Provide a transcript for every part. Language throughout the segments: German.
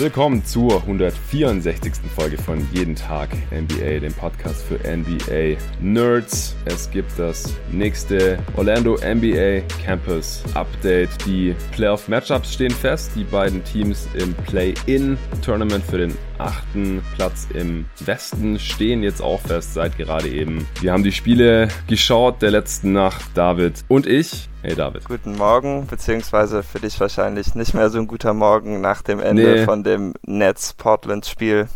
Willkommen zur 164. Folge von Jeden Tag NBA, dem Podcast für NBA Nerds. Es gibt das nächste Orlando NBA Campus Update. Die Playoff Matchups stehen fest. Die beiden Teams im Play-In Tournament für den achten Platz im Westen stehen jetzt auch fest seit gerade eben. Wir haben die Spiele geschaut der letzten Nacht, David und ich. Hey David. Guten Morgen, beziehungsweise für dich wahrscheinlich nicht mehr so ein guter Morgen nach dem Ende nee. von dem Nets-Portland-Spiel.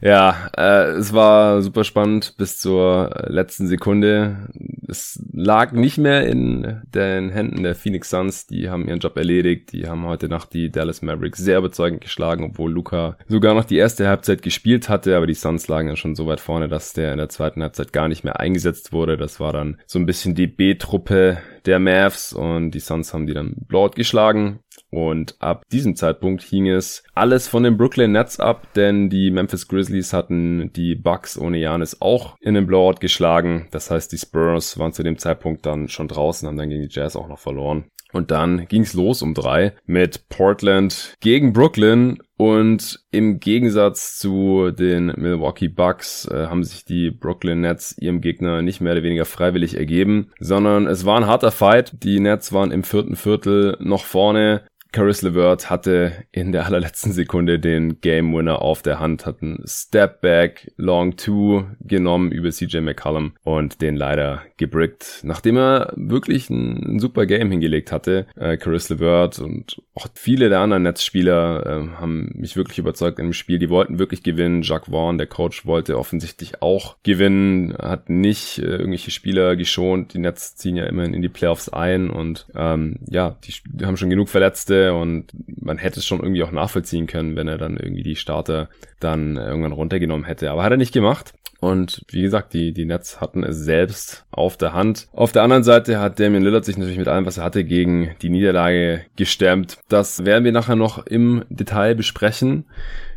Ja, äh, es war super spannend bis zur letzten Sekunde. Es lag nicht mehr in den Händen der Phoenix Suns. Die haben ihren Job erledigt. Die haben heute Nacht die Dallas Mavericks sehr überzeugend geschlagen, obwohl Luca sogar noch die erste Halbzeit gespielt hatte. Aber die Suns lagen ja schon so weit vorne, dass der in der zweiten Halbzeit gar nicht mehr eingesetzt wurde. Das war dann so ein bisschen die B-Truppe der Mavs und die Suns haben die dann Blowout geschlagen. Und ab diesem Zeitpunkt hing es alles von den Brooklyn Nets ab, denn die Memphis Grizzlies hatten die Bucks ohne Janis auch in den Blowout geschlagen. Das heißt, die Spurs waren zu dem Zeitpunkt dann schon draußen, haben dann gegen die Jazz auch noch verloren. Und dann ging's los um drei mit Portland gegen Brooklyn und im Gegensatz zu den Milwaukee Bucks äh, haben sich die Brooklyn Nets ihrem Gegner nicht mehr oder weniger freiwillig ergeben, sondern es war ein harter Fight. Die Nets waren im vierten Viertel noch vorne, Caris LeVert hatte in der allerletzten Sekunde den Game Winner auf der Hand, hat einen Step Back Long Two genommen über CJ McCollum und den leider gebrickt, nachdem er wirklich ein, ein super Game hingelegt hatte. Äh, Caris LeVert und auch viele der anderen Netzspieler äh, haben mich wirklich überzeugt im Spiel. Die wollten wirklich gewinnen. Jacques Vaughn, der Coach, wollte offensichtlich auch gewinnen, hat nicht äh, irgendwelche Spieler geschont. Die Nets ziehen ja immerhin in die Playoffs ein und ähm, ja, die, die haben schon genug Verletzte und man hätte es schon irgendwie auch nachvollziehen können, wenn er dann irgendwie die Starter dann irgendwann runtergenommen hätte. Aber hat er nicht gemacht. Und wie gesagt, die, die Nets hatten es selbst auf der Hand. Auf der anderen Seite hat Damian Lillard sich natürlich mit allem, was er hatte, gegen die Niederlage gestemmt. Das werden wir nachher noch im Detail besprechen.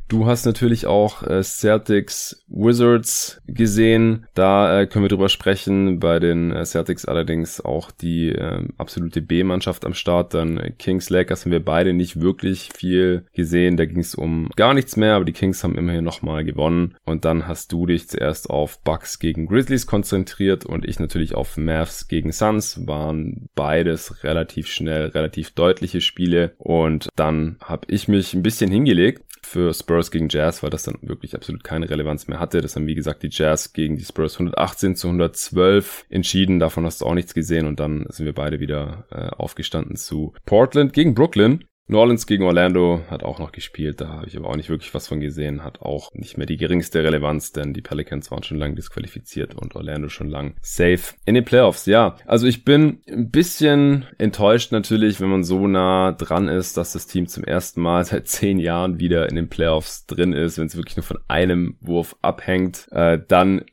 Du hast natürlich auch äh, Celtics Wizards gesehen. Da äh, können wir drüber sprechen. Bei den äh, Celtics allerdings auch die äh, absolute B-Mannschaft am Start. Dann Kings Lakers haben wir beide nicht wirklich viel gesehen. Da ging es um gar nichts mehr, aber die Kings haben immerhin nochmal gewonnen. Und dann hast du dich zuerst auf Bucks gegen Grizzlies konzentriert und ich natürlich auf Mavs gegen Suns. Waren beides relativ schnell, relativ deutliche Spiele. Und dann habe ich mich ein bisschen hingelegt für Spurs gegen Jazz, weil das dann wirklich absolut keine Relevanz mehr hatte. Das haben wie gesagt die Jazz gegen die Spurs 118 zu 112 entschieden. Davon hast du auch nichts gesehen und dann sind wir beide wieder äh, aufgestanden zu Portland gegen Brooklyn. New Orleans gegen Orlando hat auch noch gespielt, da habe ich aber auch nicht wirklich was von gesehen, hat auch nicht mehr die geringste Relevanz, denn die Pelicans waren schon lange disqualifiziert und Orlando schon lang safe in den Playoffs. Ja, also ich bin ein bisschen enttäuscht natürlich, wenn man so nah dran ist, dass das Team zum ersten Mal seit zehn Jahren wieder in den Playoffs drin ist, wenn es wirklich nur von einem Wurf abhängt, äh, dann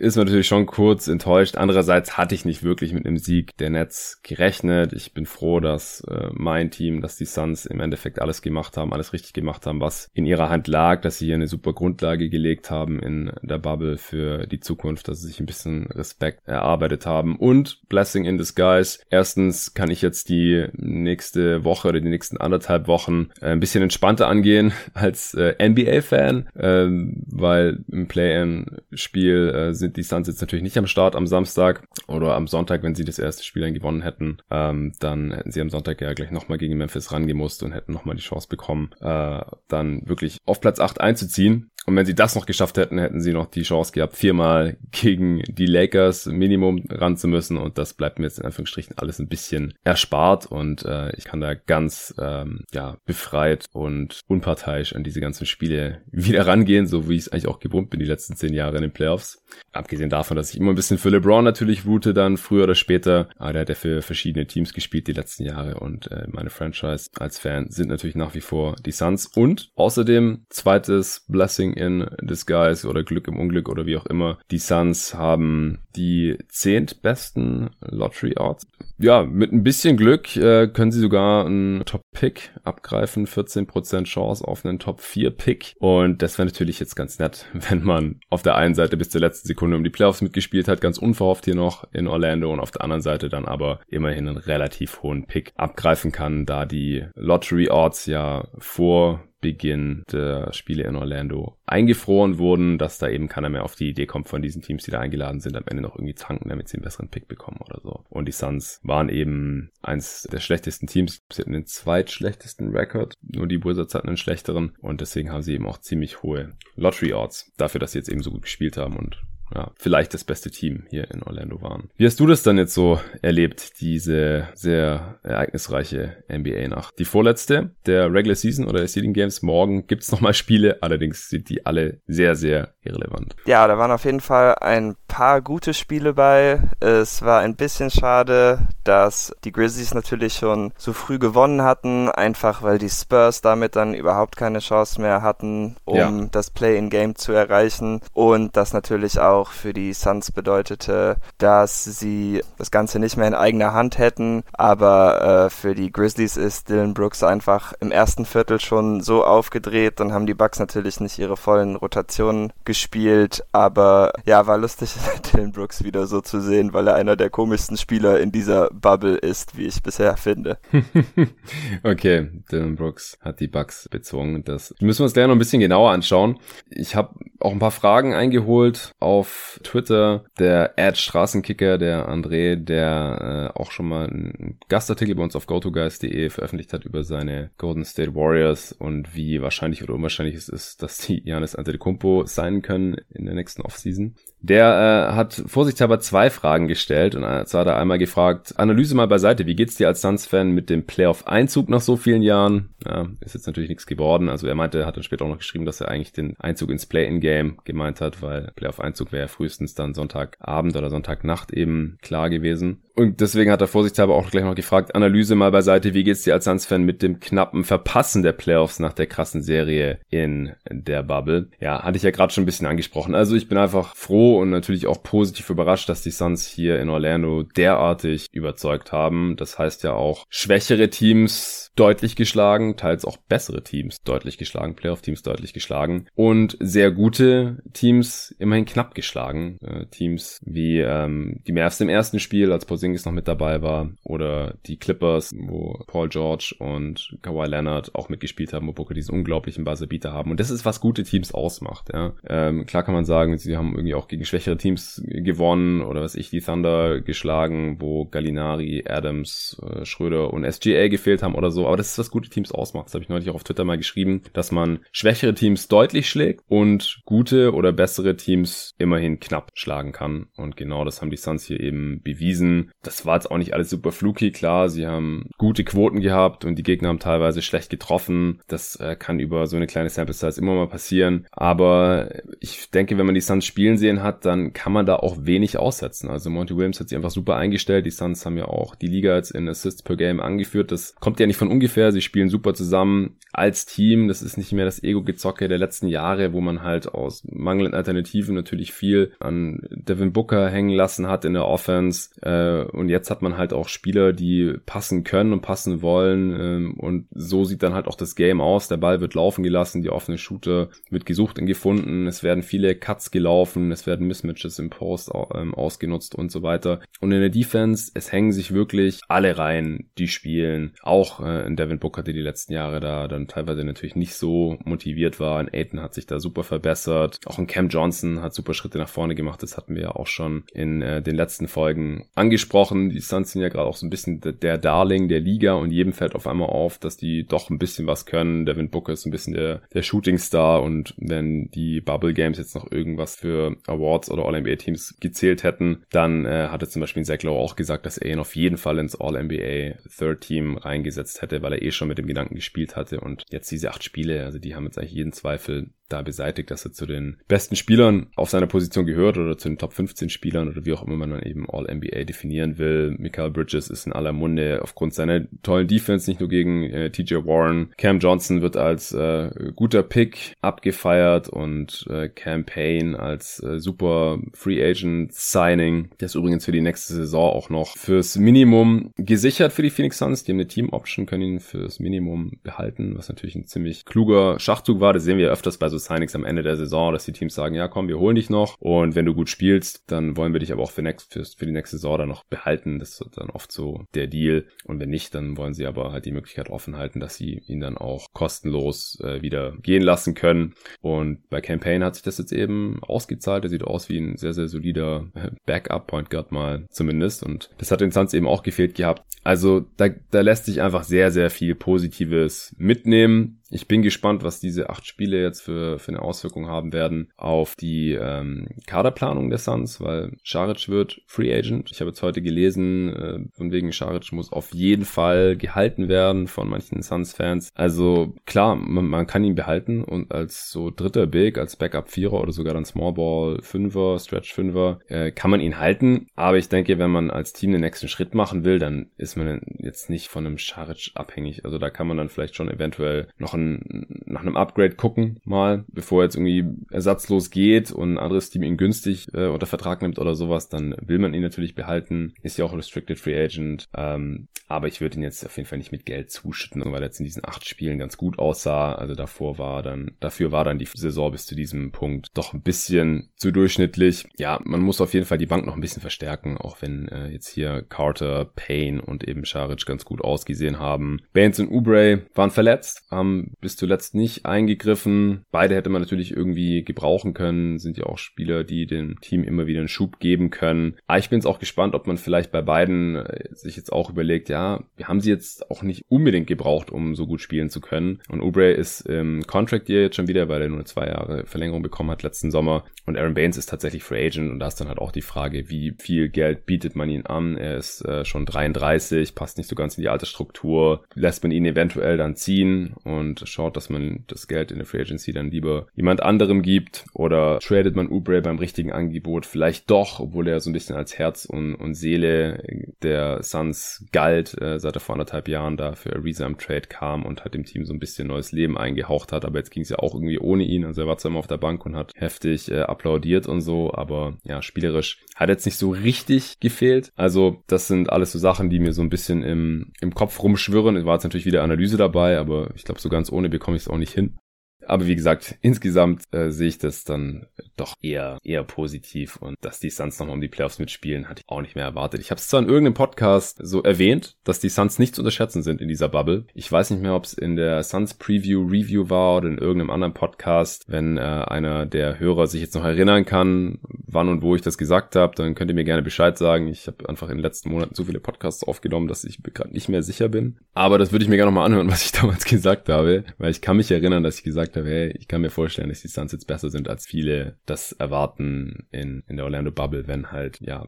ist man natürlich schon kurz enttäuscht. Andererseits hatte ich nicht wirklich mit einem Sieg der Nets gerechnet. Ich bin froh, dass äh, mein Team, dass die Suns Suns im Endeffekt alles gemacht haben, alles richtig gemacht haben, was in ihrer Hand lag, dass sie hier eine super Grundlage gelegt haben in der Bubble für die Zukunft, dass sie sich ein bisschen Respekt erarbeitet haben und Blessing in Disguise. Erstens kann ich jetzt die nächste Woche oder die nächsten anderthalb Wochen äh, ein bisschen entspannter angehen als äh, NBA-Fan, äh, weil im Play-In-Spiel äh, sind die Suns jetzt natürlich nicht am Start am Samstag oder am Sonntag, wenn sie das erste Spiel dann gewonnen hätten, ähm, dann hätten sie am Sonntag ja gleich nochmal gegen Memphis rangehen müssen musste und hätten nochmal die Chance bekommen, äh, dann wirklich auf Platz 8 einzuziehen. Und wenn sie das noch geschafft hätten, hätten sie noch die Chance gehabt, viermal gegen die Lakers Minimum ran zu müssen. Und das bleibt mir jetzt in Anführungsstrichen alles ein bisschen erspart. Und äh, ich kann da ganz ähm, ja, befreit und unparteiisch an diese ganzen Spiele wieder rangehen, so wie ich es eigentlich auch gewohnt bin die letzten zehn Jahre in den Playoffs. Abgesehen davon, dass ich immer ein bisschen für LeBron natürlich route, dann früher oder später. Aber der hat ja für verschiedene Teams gespielt die letzten Jahre. Und äh, meine Franchise als Fan sind natürlich nach wie vor die Suns. Und außerdem zweites Blessing in Disguise oder Glück im Unglück oder wie auch immer. Die Suns haben die zehntbesten Lottery Odds. Ja, mit ein bisschen Glück äh, können sie sogar einen Top-Pick abgreifen. 14% Chance auf einen Top-4-Pick. Und das wäre natürlich jetzt ganz nett, wenn man auf der einen Seite bis zur letzten Sekunde um die Playoffs mitgespielt hat, ganz unverhofft hier noch in Orlando und auf der anderen Seite dann aber immerhin einen relativ hohen Pick abgreifen kann, da die Lottery Odds ja vor Beginn der Spiele in Orlando eingefroren wurden, dass da eben keiner mehr auf die Idee kommt von diesen Teams, die da eingeladen sind, am Ende noch irgendwie tanken, damit sie einen besseren Pick bekommen oder so. Und die Suns waren eben eins der schlechtesten Teams. Sie hatten den zweitschlechtesten Rekord, nur die Wizards hatten einen schlechteren und deswegen haben sie eben auch ziemlich hohe Lottery Odds dafür, dass sie jetzt eben so gut gespielt haben und ja, vielleicht das beste Team hier in Orlando waren. Wie hast du das dann jetzt so erlebt, diese sehr ereignisreiche NBA-Nacht? Die vorletzte der Regular Season oder der Seeding Games. Morgen gibt's nochmal Spiele, allerdings sind die alle sehr, sehr irrelevant. Ja, da waren auf jeden Fall ein paar gute Spiele bei. Es war ein bisschen schade, dass die Grizzlies natürlich schon so früh gewonnen hatten, einfach weil die Spurs damit dann überhaupt keine Chance mehr hatten, um ja. das Play-in-Game zu erreichen und das natürlich auch auch für die Suns bedeutete, dass sie das Ganze nicht mehr in eigener Hand hätten. Aber äh, für die Grizzlies ist Dylan Brooks einfach im ersten Viertel schon so aufgedreht. Dann haben die Bucks natürlich nicht ihre vollen Rotationen gespielt. Aber ja, war lustig, Dylan Brooks wieder so zu sehen, weil er einer der komischsten Spieler in dieser Bubble ist, wie ich bisher finde. okay, Dylan Brooks hat die Bucks bezogen. Das müssen wir uns gleich noch ein bisschen genauer anschauen. Ich habe auch ein paar Fragen eingeholt auf auf Twitter der Ad Straßenkicker, der André, der äh, auch schon mal einen Gastartikel bei uns auf gotoguys.de veröffentlicht hat über seine Golden State Warriors und wie wahrscheinlich oder unwahrscheinlich es ist, dass die Janis Antetokounmpo sein können in der nächsten Offseason. Der äh, hat vorsichtshalber zwei Fragen gestellt und zwar hat er einmal gefragt, Analyse mal beiseite, wie geht's dir als Suns-Fan mit dem Playoff-Einzug nach so vielen Jahren? Ja, ist jetzt natürlich nichts geworden. Also er meinte, hat dann später auch noch geschrieben, dass er eigentlich den Einzug ins Play-in-Game gemeint hat, weil Playoff-Einzug wäre ja frühestens dann Sonntagabend oder Sonntagnacht eben klar gewesen. Und deswegen hat er vorsichtshalber auch gleich noch gefragt, Analyse mal beiseite, wie geht's dir als Suns-Fan mit dem knappen Verpassen der Playoffs nach der krassen Serie in der Bubble? Ja, hatte ich ja gerade schon ein bisschen angesprochen. Also ich bin einfach froh und natürlich auch positiv überrascht, dass die Suns hier in Orlando derartig überzeugt haben. Das heißt ja auch schwächere Teams deutlich geschlagen, teils auch bessere Teams deutlich geschlagen, Playoff-Teams deutlich geschlagen und sehr gute Teams immerhin knapp geschlagen. Äh, Teams wie ähm, die Mavs im ersten Spiel, als Porzingis Porzingis noch mit dabei war oder die Clippers, wo Paul George und Kawhi Leonard auch mitgespielt haben, wo Booker diesen unglaublichen Buzzerbeater haben. Und das ist, was gute Teams ausmacht. Ja. Ähm, klar kann man sagen, sie haben irgendwie auch gegen schwächere Teams gewonnen oder was ich, die Thunder geschlagen, wo Gallinari, Adams, äh, Schröder und SGA gefehlt haben oder so. Aber das ist, was gute Teams ausmacht. Das habe ich neulich auch auf Twitter mal geschrieben, dass man schwächere Teams deutlich schlägt und gute oder bessere Teams immerhin knapp schlagen kann. Und genau das haben die Suns hier eben bewiesen das war jetzt auch nicht alles super fluky, klar. Sie haben gute Quoten gehabt und die Gegner haben teilweise schlecht getroffen. Das äh, kann über so eine kleine Sample Size immer mal passieren. Aber ich denke, wenn man die Suns spielen sehen hat, dann kann man da auch wenig aussetzen. Also Monty Williams hat sich einfach super eingestellt. Die Suns haben ja auch die Liga jetzt in Assists per Game angeführt. Das kommt ja nicht von ungefähr. Sie spielen super zusammen als Team. Das ist nicht mehr das Ego-Gezocke der letzten Jahre, wo man halt aus mangelnden Alternativen natürlich viel an Devin Booker hängen lassen hat in der Offense. Äh, und jetzt hat man halt auch Spieler, die passen können und passen wollen. Ähm, und so sieht dann halt auch das Game aus. Der Ball wird laufen gelassen, die offene Shooter wird gesucht und gefunden. Es werden viele Cuts gelaufen, es werden Mismatches im Post ähm, ausgenutzt und so weiter. Und in der Defense, es hängen sich wirklich alle rein, die spielen. Auch äh, in Devin Booker, der die letzten Jahre da dann teilweise natürlich nicht so motiviert war. In Aiton hat sich da super verbessert. Auch in Cam Johnson hat super Schritte nach vorne gemacht. Das hatten wir ja auch schon in äh, den letzten Folgen angesprochen angesprochen, die Suns sind ja gerade auch so ein bisschen der Darling der Liga und jedem fällt auf einmal auf, dass die doch ein bisschen was können. Devin Booker ist ein bisschen der, der Shooting Star und wenn die Bubble Games jetzt noch irgendwas für Awards oder All-NBA Teams gezählt hätten, dann äh, hatte zum Beispiel Zach auch gesagt, dass er ihn auf jeden Fall ins All-NBA Third Team reingesetzt hätte, weil er eh schon mit dem Gedanken gespielt hatte und jetzt diese acht Spiele, also die haben jetzt eigentlich jeden Zweifel da beseitigt, dass er zu den besten Spielern auf seiner Position gehört oder zu den Top 15 Spielern oder wie auch immer man dann eben All-NBA definieren will. Michael Bridges ist in aller Munde aufgrund seiner tollen Defense, nicht nur gegen äh, TJ Warren. Cam Johnson wird als äh, guter Pick abgefeiert und äh, Cam Payne als äh, super Free Agent Signing. Der ist übrigens für die nächste Saison auch noch fürs Minimum gesichert für die Phoenix Suns. Die haben eine Team Option, können ihn fürs Minimum behalten, was natürlich ein ziemlich kluger Schachzug war. Das sehen wir öfters bei so Signings am Ende der Saison, dass die Teams sagen, ja komm, wir holen dich noch und wenn du gut spielst, dann wollen wir dich aber auch für, next, für, für die nächste Saison dann noch behalten. Das ist dann oft so der Deal und wenn nicht, dann wollen sie aber halt die Möglichkeit offen halten, dass sie ihn dann auch kostenlos äh, wieder gehen lassen können und bei Campaign hat sich das jetzt eben ausgezahlt. Er sieht aus wie ein sehr, sehr solider Backup-Point Guard mal zumindest und das hat den Suns eben auch gefehlt gehabt. Also da, da lässt sich einfach sehr, sehr viel Positives mitnehmen. Ich bin gespannt, was diese acht Spiele jetzt für, für eine Auswirkung haben werden auf die ähm, Kaderplanung der Suns, weil Scharic wird Free Agent. Ich habe jetzt heute gelesen, äh, von wegen Scharic muss auf jeden Fall gehalten werden von manchen Suns-Fans. Also klar, man, man, kann ihn behalten und als so dritter Big, als Backup-Vierer oder sogar dann Smallball Fünfer, Stretch Fünfer, äh, kann man ihn halten. Aber ich denke, wenn man als Team den nächsten Schritt machen will, dann ist man jetzt nicht von einem Scharic abhängig. Also da kann man dann vielleicht schon eventuell noch ein, nach einem Upgrade gucken, mal, bevor er jetzt irgendwie ersatzlos geht und ein anderes Team ihn günstig äh, unter Vertrag nimmt oder sowas, dann will man ihn natürlich behalten. Ist ja auch Restricted Free Agent. Ähm, aber ich würde ihn jetzt auf jeden Fall nicht mit Geld zuschütten, weil er jetzt in diesen acht Spielen ganz gut aussah. Also davor war dann, dafür war dann die Saison bis zu diesem Punkt doch ein bisschen zu durchschnittlich. Ja, man muss auf jeden Fall die Bank noch ein bisschen verstärken, auch wenn äh, jetzt hier Carter, Payne und eben Scharic ganz gut ausgesehen haben. Baines und Oubre waren verletzt, haben bis zuletzt nicht eingegriffen. Beide hätte man natürlich irgendwie gebrauchen können, sind ja auch Spieler, die dem Team immer wieder einen Schub geben können. Aber ich bin jetzt auch gespannt, ob man vielleicht bei beiden äh, sich jetzt auch überlegt, ja, wir haben sie jetzt auch nicht unbedingt gebraucht, um so gut spielen zu können. Und Oubre ist im Contract Year jetzt schon wieder, weil er nur zwei Jahre Verlängerung bekommen hat letzten Sommer. Und Aaron Baines ist tatsächlich Free Agent und da ist dann halt auch die Frage, wie viel Geld bietet man ihn an? Er ist äh, schon 33, passt nicht so ganz in die alte Struktur. Lässt man ihn eventuell dann ziehen und schaut, dass man das Geld in der Free Agency dann lieber jemand anderem gibt oder tradet man Oubre beim richtigen Angebot vielleicht doch, obwohl er so ein bisschen als Herz und, und Seele der Suns galt, äh, seit er vor anderthalb Jahren da für Ariza im Trade kam und hat dem Team so ein bisschen neues Leben eingehaucht hat, aber jetzt ging es ja auch irgendwie ohne ihn, also er war zwar immer auf der Bank und hat heftig äh, applaudiert und so, aber ja, spielerisch hat jetzt nicht so richtig gefehlt, also das sind alles so Sachen, die mir so ein bisschen im, im Kopf rumschwirren, es war jetzt natürlich wieder Analyse dabei, aber ich glaube so ganz ohne bekomme ich es auch nicht hin. Aber wie gesagt, insgesamt äh, sehe ich das dann doch eher, eher positiv und dass die Suns nochmal um die Playoffs mitspielen, hatte ich auch nicht mehr erwartet. Ich habe es zwar in irgendeinem Podcast so erwähnt, dass die Suns nicht zu unterschätzen sind in dieser Bubble. Ich weiß nicht mehr, ob es in der Suns Preview Review war oder in irgendeinem anderen Podcast. Wenn äh, einer der Hörer sich jetzt noch erinnern kann, wann und wo ich das gesagt habe, dann könnt ihr mir gerne Bescheid sagen. Ich habe einfach in den letzten Monaten so viele Podcasts aufgenommen, dass ich gerade nicht mehr sicher bin. Aber das würde ich mir gerne nochmal anhören, was ich damals gesagt habe, weil ich kann mich erinnern, dass ich gesagt habe, hey, ich kann mir vorstellen, dass die Suns jetzt besser sind, als viele das erwarten in, in der Orlando Bubble, wenn halt, ja,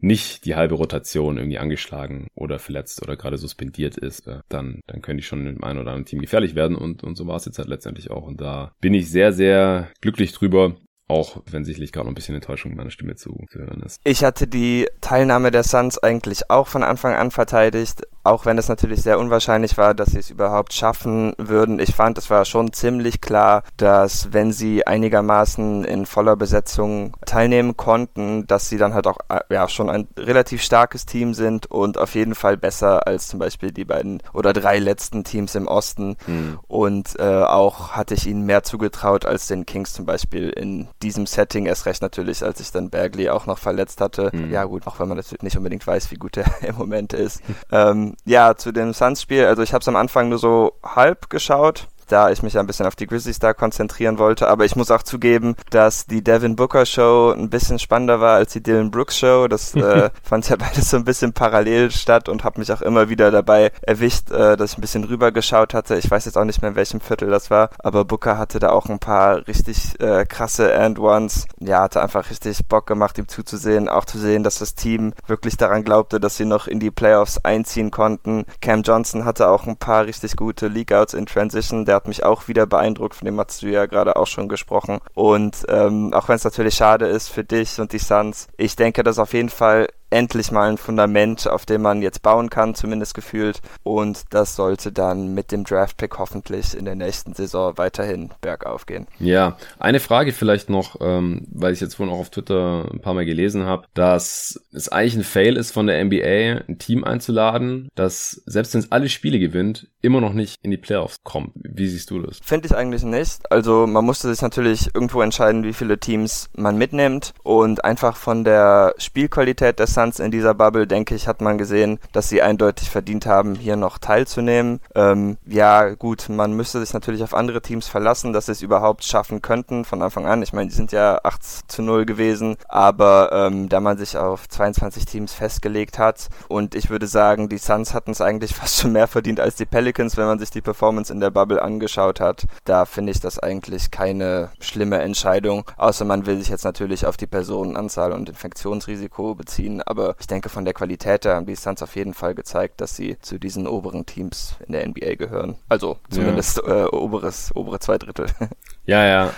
nicht die halbe Rotation irgendwie angeschlagen oder verletzt oder gerade suspendiert ist, äh, dann, dann können die schon mit dem einen oder anderen Team gefährlich werden und, und so war es jetzt halt letztendlich auch. Und da bin ich sehr, sehr glücklich drüber. Auch wenn sicherlich gerade noch ein bisschen Enttäuschung in meiner Stimme zu, hören ist. Ich hatte die Teilnahme der Suns eigentlich auch von Anfang an verteidigt auch wenn es natürlich sehr unwahrscheinlich war, dass sie es überhaupt schaffen würden. Ich fand, es war schon ziemlich klar, dass wenn sie einigermaßen in voller Besetzung teilnehmen konnten, dass sie dann halt auch äh, ja schon ein relativ starkes Team sind und auf jeden Fall besser als zum Beispiel die beiden oder drei letzten Teams im Osten. Mhm. Und äh, auch hatte ich ihnen mehr zugetraut als den Kings zum Beispiel in diesem Setting. Erst recht natürlich, als ich dann Bagley auch noch verletzt hatte. Mhm. Ja gut, auch wenn man natürlich nicht unbedingt weiß, wie gut er im Moment ist. ähm, ja, zu dem Suns-Spiel, also ich habe es am Anfang nur so halb geschaut da ich mich ein bisschen auf die Grizzlies da konzentrieren wollte. Aber ich muss auch zugeben, dass die Devin Booker Show ein bisschen spannender war als die Dylan Brooks Show. Das äh, fand ja beides so ein bisschen parallel statt und habe mich auch immer wieder dabei erwischt, äh, dass ich ein bisschen rüber geschaut hatte. Ich weiß jetzt auch nicht mehr, in welchem Viertel das war, aber Booker hatte da auch ein paar richtig äh, krasse And-Ones. Ja, hatte einfach richtig Bock gemacht, ihm zuzusehen. Auch zu sehen, dass das Team wirklich daran glaubte, dass sie noch in die Playoffs einziehen konnten. Cam Johnson hatte auch ein paar richtig gute League-Outs in Transition. Der hat mich auch wieder beeindruckt, von dem hast du ja gerade auch schon gesprochen. Und ähm, auch wenn es natürlich schade ist für dich und die Suns, ich denke, dass auf jeden Fall endlich mal ein Fundament, auf dem man jetzt bauen kann, zumindest gefühlt. Und das sollte dann mit dem Draft-Pick hoffentlich in der nächsten Saison weiterhin bergauf gehen. Ja, eine Frage vielleicht noch, ähm, weil ich jetzt vorhin auch auf Twitter ein paar Mal gelesen habe, dass es eigentlich ein Fail ist von der NBA, ein Team einzuladen, das selbst wenn es alle Spiele gewinnt, immer noch nicht in die Playoffs kommt. Wie siehst du das? Finde ich eigentlich nicht. Also man musste sich natürlich irgendwo entscheiden, wie viele Teams man mitnimmt und einfach von der Spielqualität der Suns in dieser Bubble, denke ich, hat man gesehen, dass sie eindeutig verdient haben, hier noch teilzunehmen. Ähm, ja, gut, man müsste sich natürlich auf andere Teams verlassen, dass sie es überhaupt schaffen könnten von Anfang an. Ich meine, die sind ja 8 zu 0 gewesen, aber ähm, da man sich auf 22 Teams festgelegt hat und ich würde sagen, die Suns hatten es eigentlich fast schon mehr verdient als die Pelicans, wenn man sich die Performance in der Bubble angeschaut hat. Da finde ich das eigentlich keine schlimme Entscheidung, außer man will sich jetzt natürlich auf die Personenanzahl und Infektionsrisiko beziehen, aber ich denke von der Qualität her haben die Suns auf jeden Fall gezeigt, dass sie zu diesen oberen Teams in der NBA gehören. Also zumindest ja. äh, oberes, obere zwei Drittel. Ja, ja,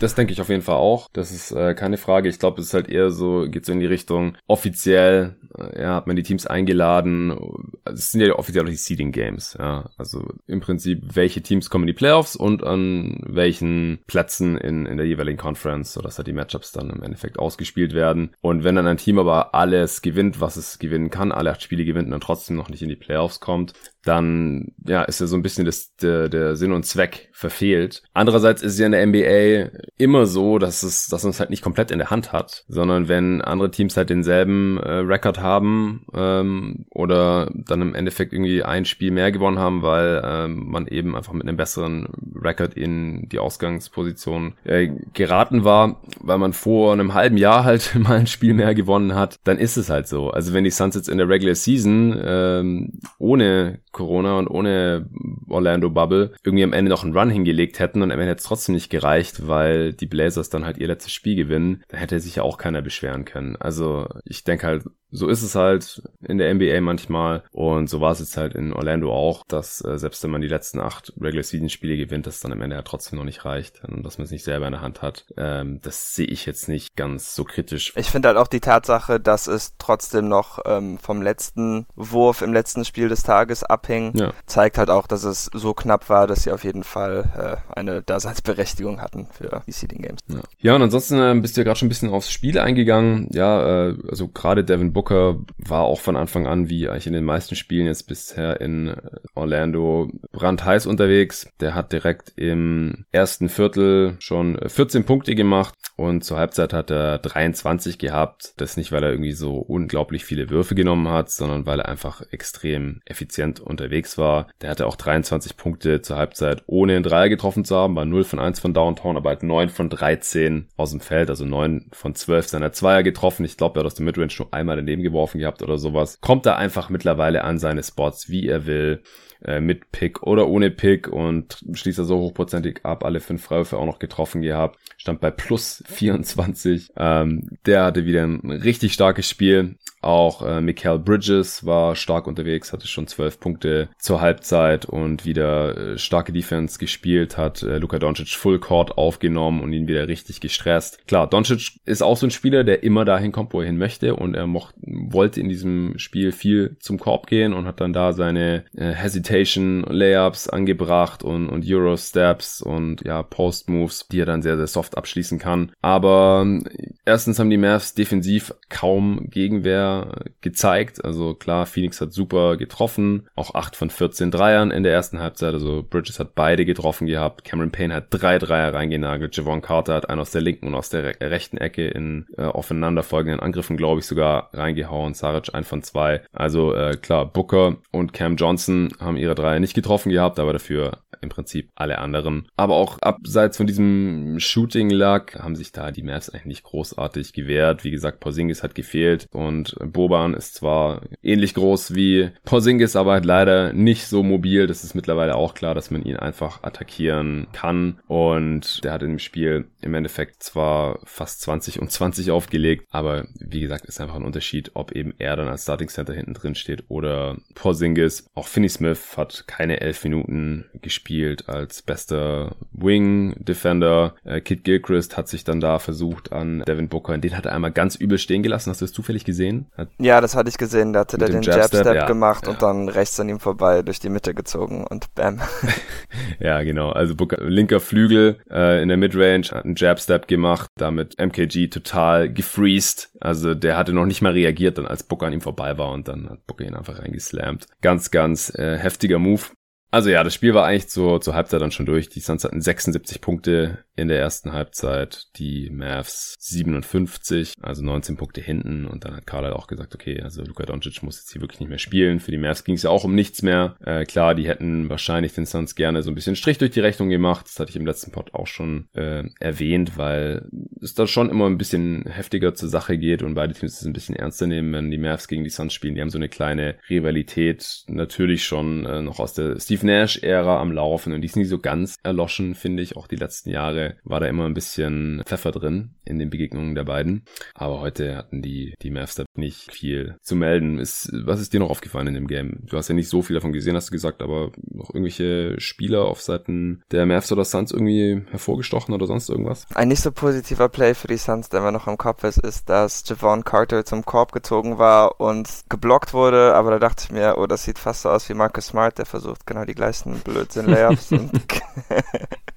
das denke ich auf jeden Fall auch. Das ist äh, keine Frage. Ich glaube, es ist halt eher so, geht so in die Richtung offiziell, äh, ja, hat man die Teams eingeladen. Es sind ja offiziell auch die Seeding Games, ja. Also im Prinzip, welche Teams kommen in die Playoffs und an welchen Plätzen in, in der jeweiligen Conference, sodass halt die Matchups dann im Endeffekt ausgespielt werden. Und wenn dann ein Team aber alles gewinnt, was es gewinnen kann, alle acht Spiele gewinnt und dann trotzdem noch nicht in die Playoffs kommt, dann ja, ist ja so ein bisschen das, der, der Sinn und Zweck verfehlt. Andererseits ist es ja in der NBA immer so, dass es, dass man es halt nicht komplett in der Hand hat, sondern wenn andere Teams halt denselben äh, Rekord haben ähm, oder dann im Endeffekt irgendwie ein Spiel mehr gewonnen haben, weil ähm, man eben einfach mit einem besseren Rekord in die Ausgangsposition äh, geraten war, weil man vor einem halben Jahr halt mal ein Spiel mehr gewonnen hat, dann ist es halt so. Also wenn die Suns jetzt in der Regular Season ähm, ohne Corona und ohne Orlando Bubble irgendwie am Ende noch einen Run hingelegt hätten und am Ende hätte es trotzdem nicht gereicht, weil die Blazers dann halt ihr letztes Spiel gewinnen, dann hätte sich ja auch keiner beschweren können. Also ich denke halt, so ist es halt in der NBA manchmal und so war es jetzt halt in Orlando auch, dass äh, selbst wenn man die letzten acht Regular Season Spiele gewinnt, das dann am Ende ja trotzdem noch nicht reicht und dass man es nicht selber in der Hand hat. Ähm, das sehe ich jetzt nicht ganz so kritisch. Ich finde halt auch die Tatsache, dass es trotzdem noch ähm, vom letzten Wurf im letzten Spiel des Tages abhing, ja. zeigt halt auch, dass es so knapp war, dass sie auf jeden Fall äh, eine Daseinsberechtigung hatten für die Seeding Games. Ja, ja und ansonsten äh, bist du ja gerade schon ein bisschen aufs Spiel eingegangen. Ja, äh, also gerade Devin Booker war auch von Anfang an, wie eigentlich in den meisten Spielen jetzt bisher in Orlando, brandheiß unterwegs. Der hat direkt im ersten Viertel schon 14 Punkte gemacht und zur Halbzeit hat er 23 gehabt. Das nicht, weil er irgendwie so unglaublich viele Würfe genommen hat, sondern weil er einfach extrem effizient unterwegs war. Der hatte auch 23 Punkte zur Halbzeit, ohne einen Dreier getroffen zu haben, war 0 von 1 von Downtown, aber halt 9 von 13 aus dem Feld, also 9 von 12 seiner Zweier getroffen. Ich glaube, er hat aus der Midrange nur einmal daneben geworfen gehabt oder sowas. Kommt da einfach mittlerweile an seine Spots, wie er will äh, mit Pick oder ohne Pick und schließt er so hochprozentig ab, alle fünf Freiwürfe auch noch getroffen gehabt, stand bei plus 24. Ähm, der hatte wieder ein richtig starkes Spiel. Auch äh, Mikael Bridges war stark unterwegs, hatte schon zwölf Punkte zur Halbzeit und wieder äh, starke Defense gespielt, hat äh, Luka Doncic Full Court aufgenommen und ihn wieder richtig gestresst. Klar, Doncic ist auch so ein Spieler, der immer dahin kommt, wo er hin möchte und er mocht, wollte in diesem Spiel viel zum Korb gehen und hat dann da seine äh, Hesitation Layups angebracht und, und Euro Steps und ja, Post Moves, die er dann sehr, sehr soft abschließen kann. Aber äh, erstens haben die Mavs defensiv kaum Gegenwehr gezeigt. Also klar, Phoenix hat super getroffen. Auch 8 von 14 Dreiern in der ersten Halbzeit. Also Bridges hat beide getroffen gehabt. Cameron Payne hat drei Dreier reingenagelt. Javon Carter hat einen aus der linken und aus der re rechten Ecke in äh, aufeinanderfolgenden Angriffen, glaube ich, sogar reingehauen. Saric ein von zwei. Also äh, klar, Booker und Cam Johnson haben ihre Dreier nicht getroffen gehabt, aber dafür im Prinzip alle anderen. Aber auch abseits von diesem Shooting Luck haben sich da die Mavs eigentlich nicht großartig gewehrt. Wie gesagt, Porzingis hat gefehlt und Boban ist zwar ähnlich groß wie Porzingis, aber halt leider nicht so mobil. Das ist mittlerweile auch klar, dass man ihn einfach attackieren kann. Und der hat im Spiel im Endeffekt zwar fast 20 und 20 aufgelegt, aber wie gesagt, ist einfach ein Unterschied, ob eben er dann als Starting Center hinten drin steht oder Porzingis. Auch Finney Smith hat keine elf Minuten gespielt als bester Wing Defender. Äh, Kid Gilchrist hat sich dann da versucht an Devin Booker. Den hat er einmal ganz übel stehen gelassen. Hast du das zufällig gesehen? Hat ja, das hatte ich gesehen. Da hatte der den Jab-Step Jab ja, gemacht ja. und dann rechts an ihm vorbei durch die Mitte gezogen und bam. ja, genau. Also Booker, linker Flügel äh, in der Midrange hat einen Jab-Step gemacht, damit MKG total gefreezed. Also der hatte noch nicht mal reagiert, dann als Booker an ihm vorbei war und dann hat Booker ihn einfach reingeslammt. Ganz, ganz äh, heftiger Move. Also ja, das Spiel war eigentlich zur, zur Halbzeit dann schon durch. Die Suns hatten 76 Punkte in der ersten Halbzeit, die Mavs 57, also 19 Punkte hinten. Und dann hat Carlisle auch gesagt, okay, also Luka Doncic muss jetzt hier wirklich nicht mehr spielen. Für die Mavs ging es ja auch um nichts mehr. Äh, klar, die hätten wahrscheinlich den Suns gerne so ein bisschen Strich durch die Rechnung gemacht. Das hatte ich im letzten Pod auch schon äh, erwähnt, weil es da schon immer ein bisschen heftiger zur Sache geht und beide Teams es ein bisschen ernster nehmen, wenn die Mavs gegen die Suns spielen. Die haben so eine kleine Rivalität natürlich schon äh, noch aus der Steve Steve Nash-Ära am Laufen und die ist nie so ganz erloschen, finde ich. Auch die letzten Jahre war da immer ein bisschen Pfeffer drin in den Begegnungen der beiden. Aber heute hatten die, die Mavs da nicht viel zu melden. Ist, was ist dir noch aufgefallen in dem Game? Du hast ja nicht so viel davon gesehen, hast du gesagt, aber noch irgendwelche Spieler auf Seiten der Mavs oder Suns irgendwie hervorgestochen oder sonst irgendwas? Ein nicht so positiver Play für die Suns, der mir noch im Kopf ist, ist, dass Javon Carter zum Korb gezogen war und geblockt wurde, aber da dachte ich mir, oh, das sieht fast so aus wie Marcus Smart, der versucht genau die gleichen Blödsinn-Layups und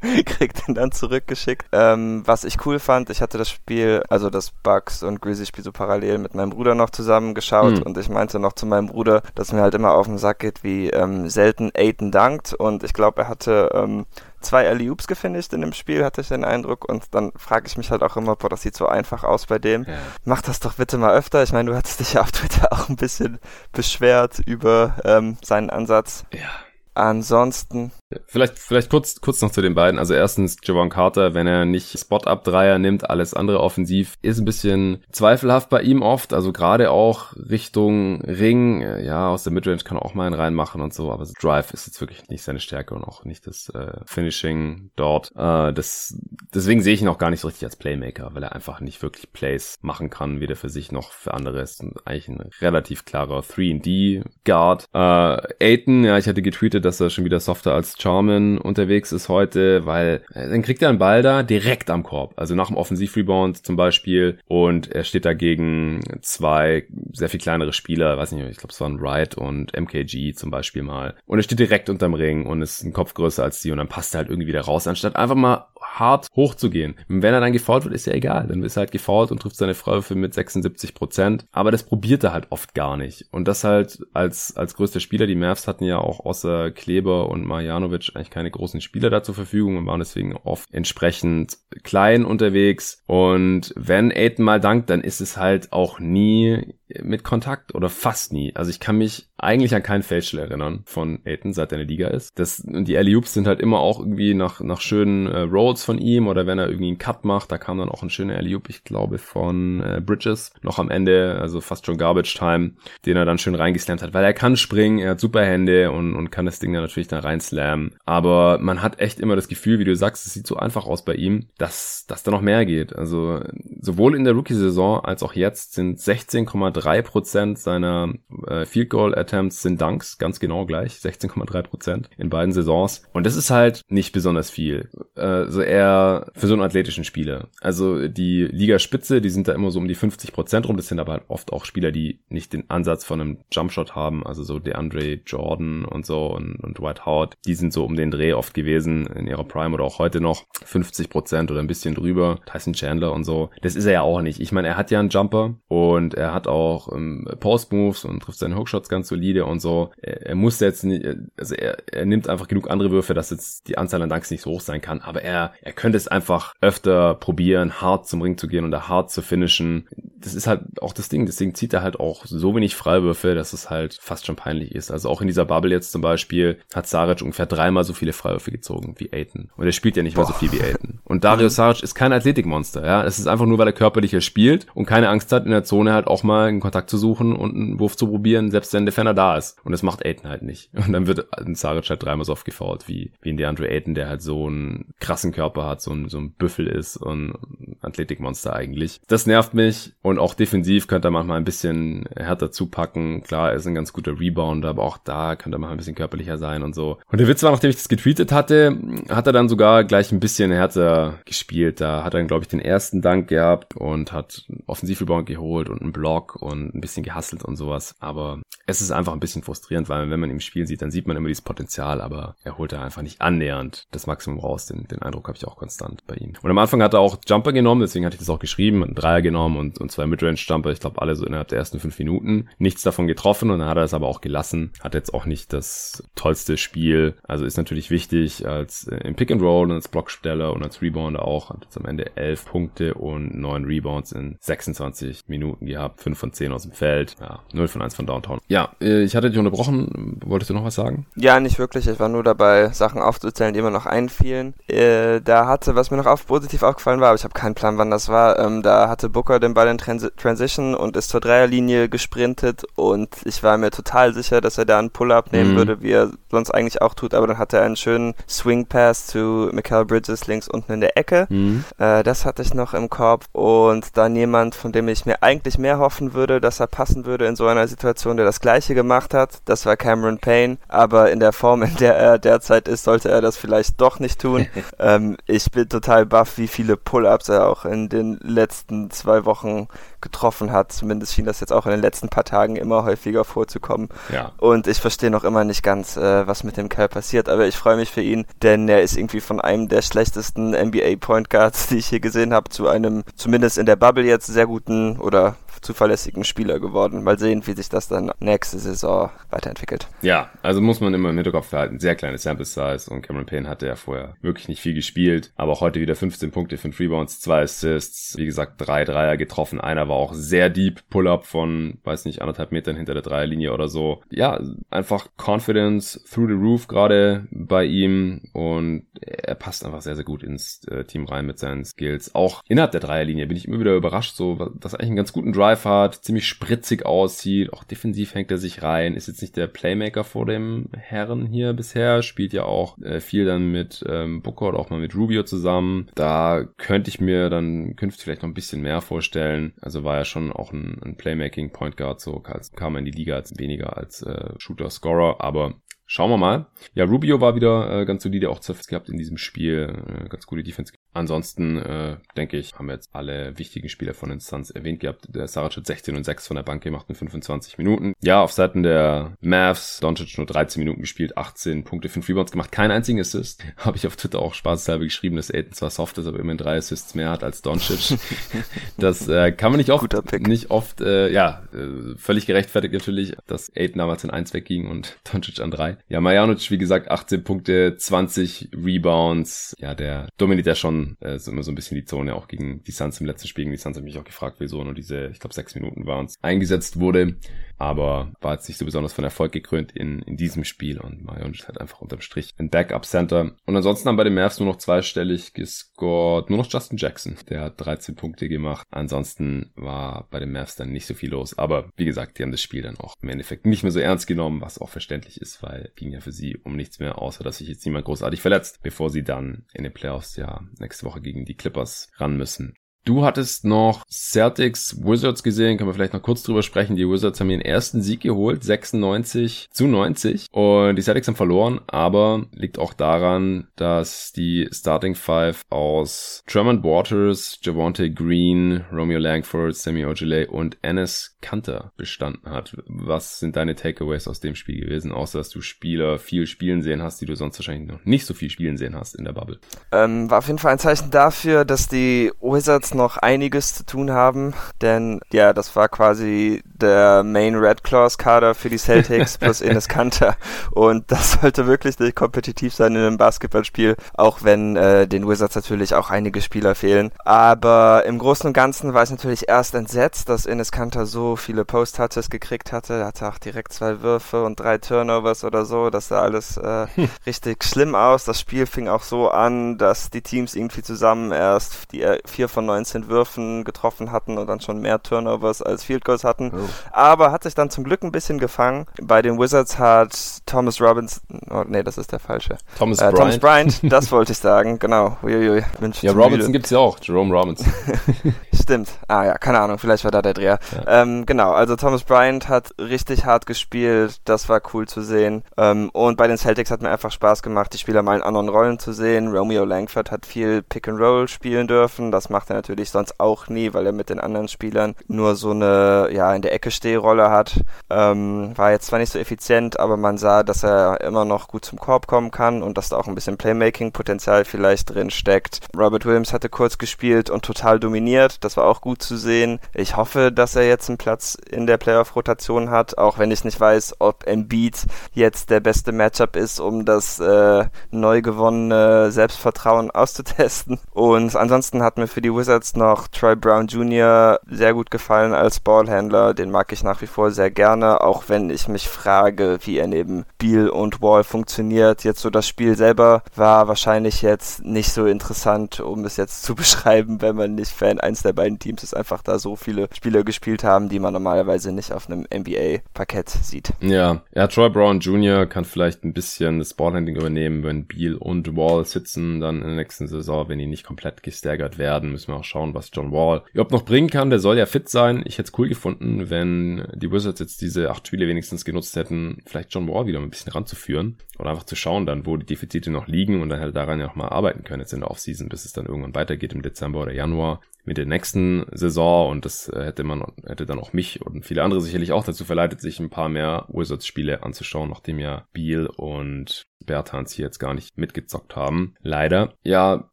kriegt ihn dann zurückgeschickt. Ähm, was ich cool fand, ich hatte das Spiel, also das Bugs und Grizzly-Spiel so parallel mit meinem Bruder noch zusammen geschaut mhm. und ich meinte noch zu meinem Bruder, dass mir halt immer auf den Sack geht, wie ähm, selten Aiden dankt und ich glaube, er hatte ähm, zwei alley Oops gefinisht in dem Spiel, hatte ich den Eindruck. Und dann frage ich mich halt auch immer, boah, das sieht so einfach aus bei dem. Ja. Mach das doch bitte mal öfter. Ich meine, du hattest dich ja auf Twitter auch ein bisschen beschwert über ähm, seinen Ansatz. Ja. Ansonsten Vielleicht, vielleicht kurz, kurz noch zu den beiden. Also erstens, Javon Carter, wenn er nicht Spot-Up-Dreier nimmt, alles andere offensiv, ist ein bisschen zweifelhaft bei ihm oft. Also gerade auch Richtung Ring, ja, aus der Midrange kann er auch mal einen reinmachen und so, aber Drive ist jetzt wirklich nicht seine Stärke und auch nicht das äh, Finishing dort. Äh, das, deswegen sehe ich ihn auch gar nicht so richtig als Playmaker, weil er einfach nicht wirklich Plays machen kann, weder für sich noch für andere. Ist eigentlich ein relativ klarer 3D-Guard. Äh, Aiton, ja, ich hatte getweetet, dass er schon wieder softer als Charmin unterwegs ist heute, weil äh, dann kriegt er einen Ball da direkt am Korb. Also nach dem Offensivrebound zum Beispiel. Und er steht dagegen zwei sehr viel kleinere Spieler, weiß nicht, ich glaube es waren Wright und MKG zum Beispiel mal. Und er steht direkt unterm Ring und ist ein Kopf größer als die und dann passt er halt irgendwie wieder raus, anstatt einfach mal hart hochzugehen. Wenn er dann gefault wird, ist ja egal. Dann ist er halt gefault und trifft seine Freiwürfe mit 76 Prozent. Aber das probiert er halt oft gar nicht. Und das halt als, als größter Spieler. Die Mavs hatten ja auch außer Kleber und Marjanovic eigentlich keine großen Spieler da zur Verfügung und waren deswegen oft entsprechend klein unterwegs. Und wenn Aiden mal dankt, dann ist es halt auch nie mit Kontakt oder fast nie. Also ich kann mich eigentlich an keinen Feldspiel erinnern von Aiden, seit er in der Liga ist. Das, und die alley sind halt immer auch irgendwie nach, nach schönen äh, Rolls von ihm oder wenn er irgendwie einen Cut macht, da kam dann auch ein schöner alley ich glaube, von äh, Bridges noch am Ende, also fast schon Garbage Time, den er dann schön reingeslammt hat, weil er kann springen, er hat super Hände und, und kann das Ding dann natürlich dann reinslammen. Aber man hat echt immer das Gefühl, wie du sagst, es sieht so einfach aus bei ihm, dass, dass da noch mehr geht. Also sowohl in der Rookie-Saison als auch jetzt sind 16,3 3% seiner äh, Field Goal Attempts sind Dunks, ganz genau gleich, 16,3% in beiden Saisons. Und das ist halt nicht besonders viel. Äh, also eher für so einen athletischen Spieler. Also die Ligaspitze, die sind da immer so um die 50% rum. Das sind aber halt oft auch Spieler, die nicht den Ansatz von einem Jumpshot haben. Also so DeAndre Jordan und so und, und Dwight Howard. Die sind so um den Dreh oft gewesen in ihrer Prime oder auch heute noch 50% oder ein bisschen drüber. Tyson Chandler und so. Das ist er ja auch nicht. Ich meine, er hat ja einen Jumper und er hat auch auch ähm, Post-Moves und trifft seine Hookshots ganz solide und so. Er, er muss jetzt nicht, also er, er nimmt einfach genug andere Würfe, dass jetzt die Anzahl an Dunks nicht so hoch sein kann, aber er, er könnte es einfach öfter probieren, hart zum Ring zu gehen und da hart zu finishen. Das ist halt auch das Ding, deswegen zieht er halt auch so wenig Freiwürfe, dass es halt fast schon peinlich ist. Also auch in dieser Bubble jetzt zum Beispiel hat Saric ungefähr dreimal so viele Freiwürfe gezogen wie Aiton. Und er spielt ja nicht Boah. mehr so viel wie Aiton. Und Dario Saric ist kein Athletikmonster, ja. Es ist einfach nur, weil er körperlicher spielt und keine Angst hat, in der Zone halt auch mal einen Kontakt zu suchen und einen Wurf zu probieren, selbst wenn der Defender da ist. Und das macht Aiden halt nicht. Und dann wird ein Saric halt dreimal so oft gefault wie, wie in DeAndre Aiden, der halt so einen krassen Körper hat, so ein, so ein Büffel ist und Athletikmonster eigentlich. Das nervt mich und auch defensiv könnte er manchmal ein bisschen härter zupacken. Klar, er ist ein ganz guter Rebounder, aber auch da könnte er mal ein bisschen körperlicher sein und so. Und der Witz war, nachdem ich das getweetet hatte, hat er dann sogar gleich ein bisschen härter gespielt. Da hat er dann, glaube ich, den ersten Dank gehabt und hat Offensivrebound geholt und einen Block und ein bisschen gehasselt und sowas. Aber es ist einfach ein bisschen frustrierend, weil wenn man im Spiel sieht, dann sieht man immer dieses Potenzial, aber er holt da einfach nicht annähernd das Maximum raus. Den, den Eindruck habe ich auch konstant bei ihm. Und am Anfang hat er auch Jumper genommen, deswegen hatte ich das auch geschrieben, einen Dreier genommen und, und zwei Midrange-Jumper, ich glaube alle so innerhalb der ersten fünf Minuten. Nichts davon getroffen und dann hat er es aber auch gelassen. Hat jetzt auch nicht das tollste Spiel. Also ist natürlich wichtig als äh, im Pick and Roll und als Blocksteller und als Rebounder auch. Hat jetzt am Ende elf Punkte und neun Rebounds in 26 Minuten gehabt. fünf von zehn aus dem Feld. Ja, 0 von 1 von Downtown. Ja, äh, ich hatte dich unterbrochen. Wolltest du noch was sagen? Ja, nicht wirklich. Ich war nur dabei, Sachen aufzuzählen, die mir noch einfielen. Äh, da hatte, was mir noch auf, positiv aufgefallen war, aber ich habe keinen Plan, wann das war, ähm, da hatte Booker den Ball in Transi Transition und ist zur Dreierlinie gesprintet und ich war mir total sicher, dass er da einen Pull-Up nehmen mhm. würde, wie er sonst eigentlich auch tut, aber dann hatte er einen schönen Swing-Pass zu Michael Bridges links unten in der Ecke. Mhm. Äh, das hatte ich noch im Kopf und dann jemand, von dem ich mir eigentlich mehr hoffen würde, dass er passen würde in so einer Situation, der das gleiche gemacht hat, das war Cameron Payne, aber in der Form, in der er derzeit ist, sollte er das vielleicht doch nicht tun. ähm, ich bin total baff, wie viele Pull-Ups er auch in den letzten zwei Wochen getroffen hat. Zumindest schien das jetzt auch in den letzten paar Tagen immer häufiger vorzukommen. Ja. Und ich verstehe noch immer nicht ganz, äh, was mit dem Kerl passiert, aber ich freue mich für ihn, denn er ist irgendwie von einem der schlechtesten NBA Point Guards, die ich hier gesehen habe, zu einem zumindest in der Bubble jetzt sehr guten oder zuverlässigen Spieler geworden. Mal sehen, wie sich das dann nächste Saison weiterentwickelt. Ja, also muss man immer im Hinterkopf behalten. Sehr kleine Sample Size und Cameron Payne hatte ja vorher wirklich nicht viel gespielt, aber auch heute wieder 15 Punkte, 5 Rebounds, 2 Assists, wie gesagt, drei Dreier getroffen. Einer war auch sehr deep, Pull-up von, weiß nicht, anderthalb Metern hinter der Dreierlinie oder so. Ja, einfach Confidence through the roof gerade bei ihm und er passt einfach sehr, sehr gut ins äh, Team rein mit seinen Skills. Auch innerhalb der Dreierlinie bin ich immer wieder überrascht, so, dass er eigentlich einen ganz guten Drive Drive hat, ziemlich spritzig aussieht, auch defensiv hängt er sich rein, ist jetzt nicht der Playmaker vor dem Herren hier bisher, spielt ja auch äh, viel dann mit ähm, Booker oder auch mal mit Rubio zusammen. Da könnte ich mir dann künftig vielleicht noch ein bisschen mehr vorstellen. Also war ja schon auch ein, ein Playmaking Point Guard, so kam er in die Liga als weniger als äh, Shooter-Scorer, aber Schauen wir mal. Ja, Rubio war wieder äh, ganz solide, auch Zerfs gehabt in diesem Spiel. Äh, ganz gute Defense. Ansonsten, äh, denke ich, haben wir jetzt alle wichtigen Spieler von den Suns erwähnt gehabt. Der Saric hat 16 und 6 von der Bank gemacht in 25 Minuten. Ja, auf Seiten der Mavs, Doncic nur 13 Minuten gespielt, 18 Punkte, 5 Rebounds gemacht, keinen einzigen Assist. Habe ich auf Twitter auch spaßeshalber geschrieben, dass Aiden zwar soft ist, aber immerhin drei Assists mehr hat als Doncic. das äh, kann man nicht oft, nicht oft, äh, ja, äh, völlig gerechtfertigt natürlich, dass Aiden damals in 1 wegging und Doncic an 3. Ja, Marjanovic, wie gesagt, 18 Punkte, 20 Rebounds. Ja, der dominiert ja schon äh, ist immer so ein bisschen die Zone, auch gegen die Suns im letzten Spiel. Die Suns habe mich auch gefragt, wieso nur diese, ich glaube, sechs Minuten waren es, eingesetzt wurde. Aber war jetzt nicht so besonders von Erfolg gekrönt in, in diesem Spiel. Und Marion ist halt einfach unterm Strich ein Backup-Center. Und ansonsten haben bei den Mavs nur noch zweistellig gescored. Nur noch Justin Jackson. Der hat 13 Punkte gemacht. Ansonsten war bei den Mavs dann nicht so viel los. Aber wie gesagt, die haben das Spiel dann auch im Endeffekt nicht mehr so ernst genommen, was auch verständlich ist, weil ging ja für sie um nichts mehr, außer dass sich jetzt niemand großartig verletzt, bevor sie dann in den Playoffs ja nächste Woche gegen die Clippers ran müssen. Du hattest noch Celtics Wizards gesehen, können wir vielleicht noch kurz drüber sprechen. Die Wizards haben ihren ersten Sieg geholt, 96 zu 90. Und die Celtics haben verloren, aber liegt auch daran, dass die Starting Five aus Drummond Waters, Javante Green, Romeo Langford, Sammy Ogilvy und Ennis Kanter bestanden hat. Was sind deine Takeaways aus dem Spiel gewesen, außer dass du Spieler viel spielen sehen hast, die du sonst wahrscheinlich noch nicht so viel spielen sehen hast in der Bubble? Ähm, war auf jeden Fall ein Zeichen dafür, dass die Wizards noch einiges zu tun haben, denn ja, das war quasi der Main Red Claws Kader für die Celtics plus Ines Kanter und das sollte wirklich nicht kompetitiv sein in einem Basketballspiel, auch wenn äh, den Wizards natürlich auch einige Spieler fehlen. Aber im Großen und Ganzen war ich natürlich erst entsetzt, dass Ines Kanter so viele Post-Touches gekriegt hatte. Er hatte auch direkt zwei Würfe und drei Turnovers oder so. Das sah alles äh, hm. richtig schlimm aus. Das Spiel fing auch so an, dass die Teams irgendwie zusammen erst die äh, vier von neun 19 Würfen getroffen hatten und dann schon mehr Turnovers als Field Goals hatten. Oh. Aber hat sich dann zum Glück ein bisschen gefangen. Bei den Wizards hat Thomas Robbins, oh, nee, das ist der falsche. Thomas äh, Bryant. Thomas Bryant, das wollte ich sagen, genau. Uiuiui, ja, Robinson gibt es ja auch, Jerome Robinson. Stimmt. Ah ja, keine Ahnung, vielleicht war da der Dreher. Ja. Ähm, genau, also Thomas Bryant hat richtig hart gespielt, das war cool zu sehen. Ähm, und bei den Celtics hat mir einfach Spaß gemacht, die Spieler mal in anderen Rollen zu sehen. Romeo Langford hat viel Pick and Roll spielen dürfen, das macht er natürlich sonst auch nie, weil er mit den anderen Spielern nur so eine, ja, in der Ecke Stehrolle hat. Ähm, war jetzt zwar nicht so effizient, aber man sah, dass er immer noch gut zum Korb kommen kann und dass da auch ein bisschen Playmaking-Potenzial vielleicht drin steckt. Robert Williams hatte kurz gespielt und total dominiert, das war auch gut zu sehen. Ich hoffe, dass er jetzt einen Platz in der Playoff-Rotation hat, auch wenn ich nicht weiß, ob Embiid jetzt der beste Matchup ist, um das äh, neu gewonnene Selbstvertrauen auszutesten. Und ansonsten hat mir für die Wizards noch Troy Brown Jr. sehr gut gefallen als Ballhändler. Den mag ich nach wie vor sehr gerne, auch wenn ich mich frage, wie er neben Beal und Wall funktioniert. Jetzt so das Spiel selber war wahrscheinlich jetzt nicht so interessant, um es jetzt zu beschreiben, wenn man nicht Fan eins der beiden Teams ist, einfach da so viele Spieler gespielt haben, die man normalerweise nicht auf einem NBA-Parkett sieht. Ja, ja, Troy Brown Jr. kann vielleicht ein bisschen das Ballhandling übernehmen, wenn Beal und Wall sitzen, dann in der nächsten Saison, wenn die nicht komplett gestaggert werden, müssen wir auch schauen, was John Wall überhaupt noch bringen kann. Der soll ja fit sein. Ich hätte es cool gefunden, wenn die Wizards jetzt diese acht Spiele wenigstens genutzt hätten, vielleicht John Wall wieder ein bisschen ranzuführen oder einfach zu schauen dann, wo die Defizite noch liegen und dann halt daran ja auch mal arbeiten können jetzt in der Offseason, bis es dann irgendwann weitergeht im Dezember oder Januar mit der nächsten Saison und das äh, hätte man hätte dann auch mich und viele andere sicherlich auch dazu verleitet, sich ein paar mehr Wizards Spiele anzuschauen, nachdem ja Beal und Bertans hier jetzt gar nicht mitgezockt haben. Leider. Ja,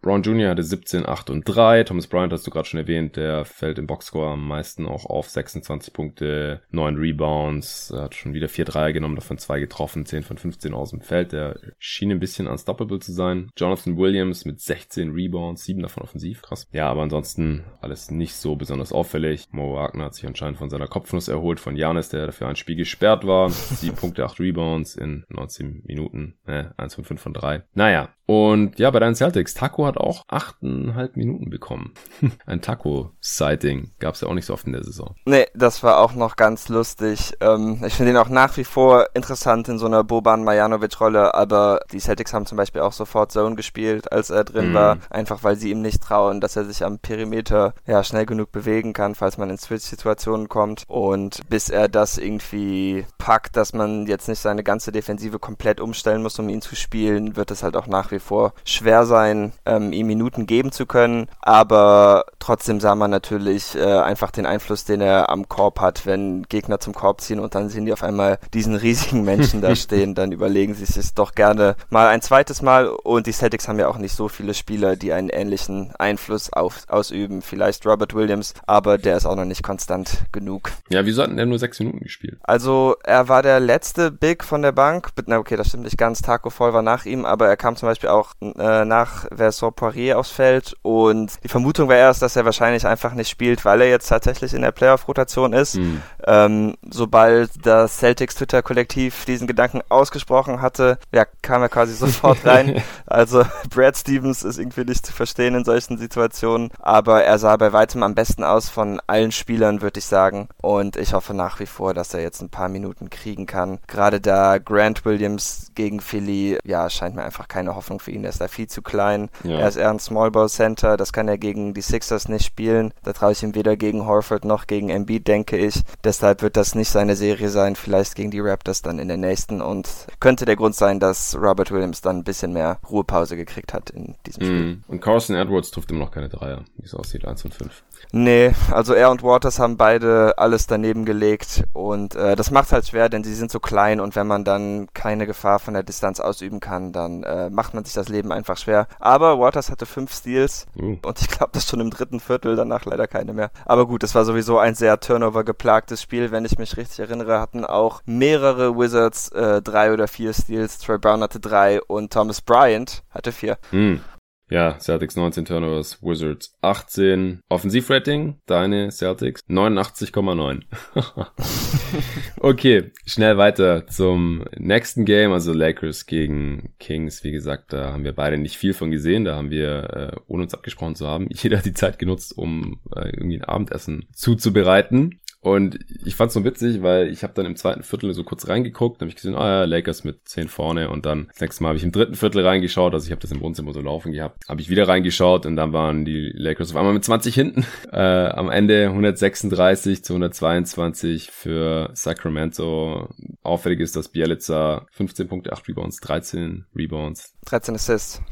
Brown Jr. hatte 17, 8 und 3. Thomas Bryant hast du gerade schon erwähnt, der fällt im Boxscore am meisten auch auf 26 Punkte, 9 Rebounds, hat schon wieder 4 Dreier genommen, davon 2 getroffen, 10 von 15 aus dem Feld. Der schien ein bisschen unstoppable zu sein. Jonathan Williams mit 16 Rebounds, 7 davon offensiv. Krass. Ja, aber ansonsten alles nicht so besonders auffällig. Mo Wagner hat sich anscheinend von seiner Kopfnuss erholt von Janis, der dafür ein Spiel gesperrt war. 7 Punkte, 8 Rebounds in 19 Minuten. Äh, 1 von 5 von 3. Naja, und ja, bei deinen Celtics, Taco hat auch 8,5 Minuten bekommen. Ein Taco-Sighting gab es ja auch nicht so oft in der Saison. Nee, das war auch noch ganz lustig. Ähm, ich finde ihn auch nach wie vor interessant in so einer Boban Marjanovic-Rolle, aber die Celtics haben zum Beispiel auch sofort Zone gespielt, als er drin mm. war, einfach weil sie ihm nicht trauen, dass er sich am Perimeter ja schnell genug bewegen kann, falls man in Switch-Situationen kommt. Und bis er das irgendwie packt, dass man jetzt nicht seine ganze Defensive komplett umstellen muss, um ihn zu spielen, wird es halt auch nach wie vor schwer sein, ähm, ihm Minuten geben zu können. Aber trotzdem sah man natürlich äh, einfach den Einfluss, den er am Korb hat, wenn Gegner zum Korb ziehen und dann sehen die auf einmal diesen riesigen Menschen da stehen, dann überlegen sie sich doch gerne mal ein zweites Mal. Und die Celtics haben ja auch nicht so viele Spieler, die einen ähnlichen Einfluss auf, ausüben. Vielleicht Robert Williams, aber der ist auch noch nicht konstant genug. Ja, wieso hatten er nur sechs Minuten gespielt? Also er war der letzte Big von der Bank. Na okay, das stimmt nicht ganz. Taco voll war nach ihm, aber er kam zum Beispiel auch äh, nach Vincent Poirier aufs Feld und die Vermutung war erst, dass er wahrscheinlich einfach nicht spielt, weil er jetzt tatsächlich in der Playoff-Rotation ist. Mhm. Ähm, sobald das Celtics Twitter-Kollektiv diesen Gedanken ausgesprochen hatte, ja, kam er quasi sofort rein. also Brad Stevens ist irgendwie nicht zu verstehen in solchen Situationen, aber er sah bei weitem am besten aus von allen Spielern, würde ich sagen. Und ich hoffe nach wie vor, dass er jetzt ein paar Minuten kriegen kann. Gerade da Grant Williams gegen Philly, ja, scheint mir einfach keine Hoffnung für ihn. Er ist da viel zu klein. Ja. Er ist eher ein Small Ball Center. Das kann er gegen die Sixers nicht spielen. Da traue ich ihm weder gegen Horford noch gegen Embiid, denke ich. Deshalb wird das nicht seine Serie sein. Vielleicht gegen die Raptors dann in der nächsten. Und könnte der Grund sein, dass Robert Williams dann ein bisschen mehr Ruhepause gekriegt hat in diesem Spiel. Mm. Und Carson Edwards trifft immer noch keine Dreier, wie es aussieht. 1 und 5. Nee, also er und Waters haben beide alles daneben gelegt und äh, das macht halt schwer, denn sie sind so klein und wenn man dann keine Gefahr von der Distanz ausüben kann, dann äh, macht man sich das Leben einfach schwer. Aber Waters hatte fünf Steals uh. und ich glaube, das schon im dritten Viertel, danach leider keine mehr. Aber gut, es war sowieso ein sehr Turnover-geplagtes Spiel, wenn ich mich richtig erinnere, hatten auch mehrere Wizards äh, drei oder vier Steals. Troy Brown hatte drei und Thomas Bryant hatte vier. Mm. Ja, Celtics 19 Turnovers, Wizards 18. Offensivrating, deine Celtics 89,9. okay, schnell weiter zum nächsten Game, also Lakers gegen Kings. Wie gesagt, da haben wir beide nicht viel von gesehen. Da haben wir, äh, ohne uns abgesprochen zu haben, jeder die Zeit genutzt, um äh, irgendwie ein Abendessen zuzubereiten. Und ich fand's so witzig, weil ich habe dann im zweiten Viertel so kurz reingeguckt, habe ich gesehen, ah ja, Lakers mit 10 vorne und dann das nächste Mal habe ich im dritten Viertel reingeschaut, also ich habe das im Wohnzimmer so laufen gehabt, habe ich wieder reingeschaut und dann waren die Lakers auf einmal mit 20 hinten. Äh, am Ende 136 zu 122 für Sacramento. Auffällig ist, dass Bielica 15 Punkte, 8 Rebounds, 13 Rebounds. 13 Assists.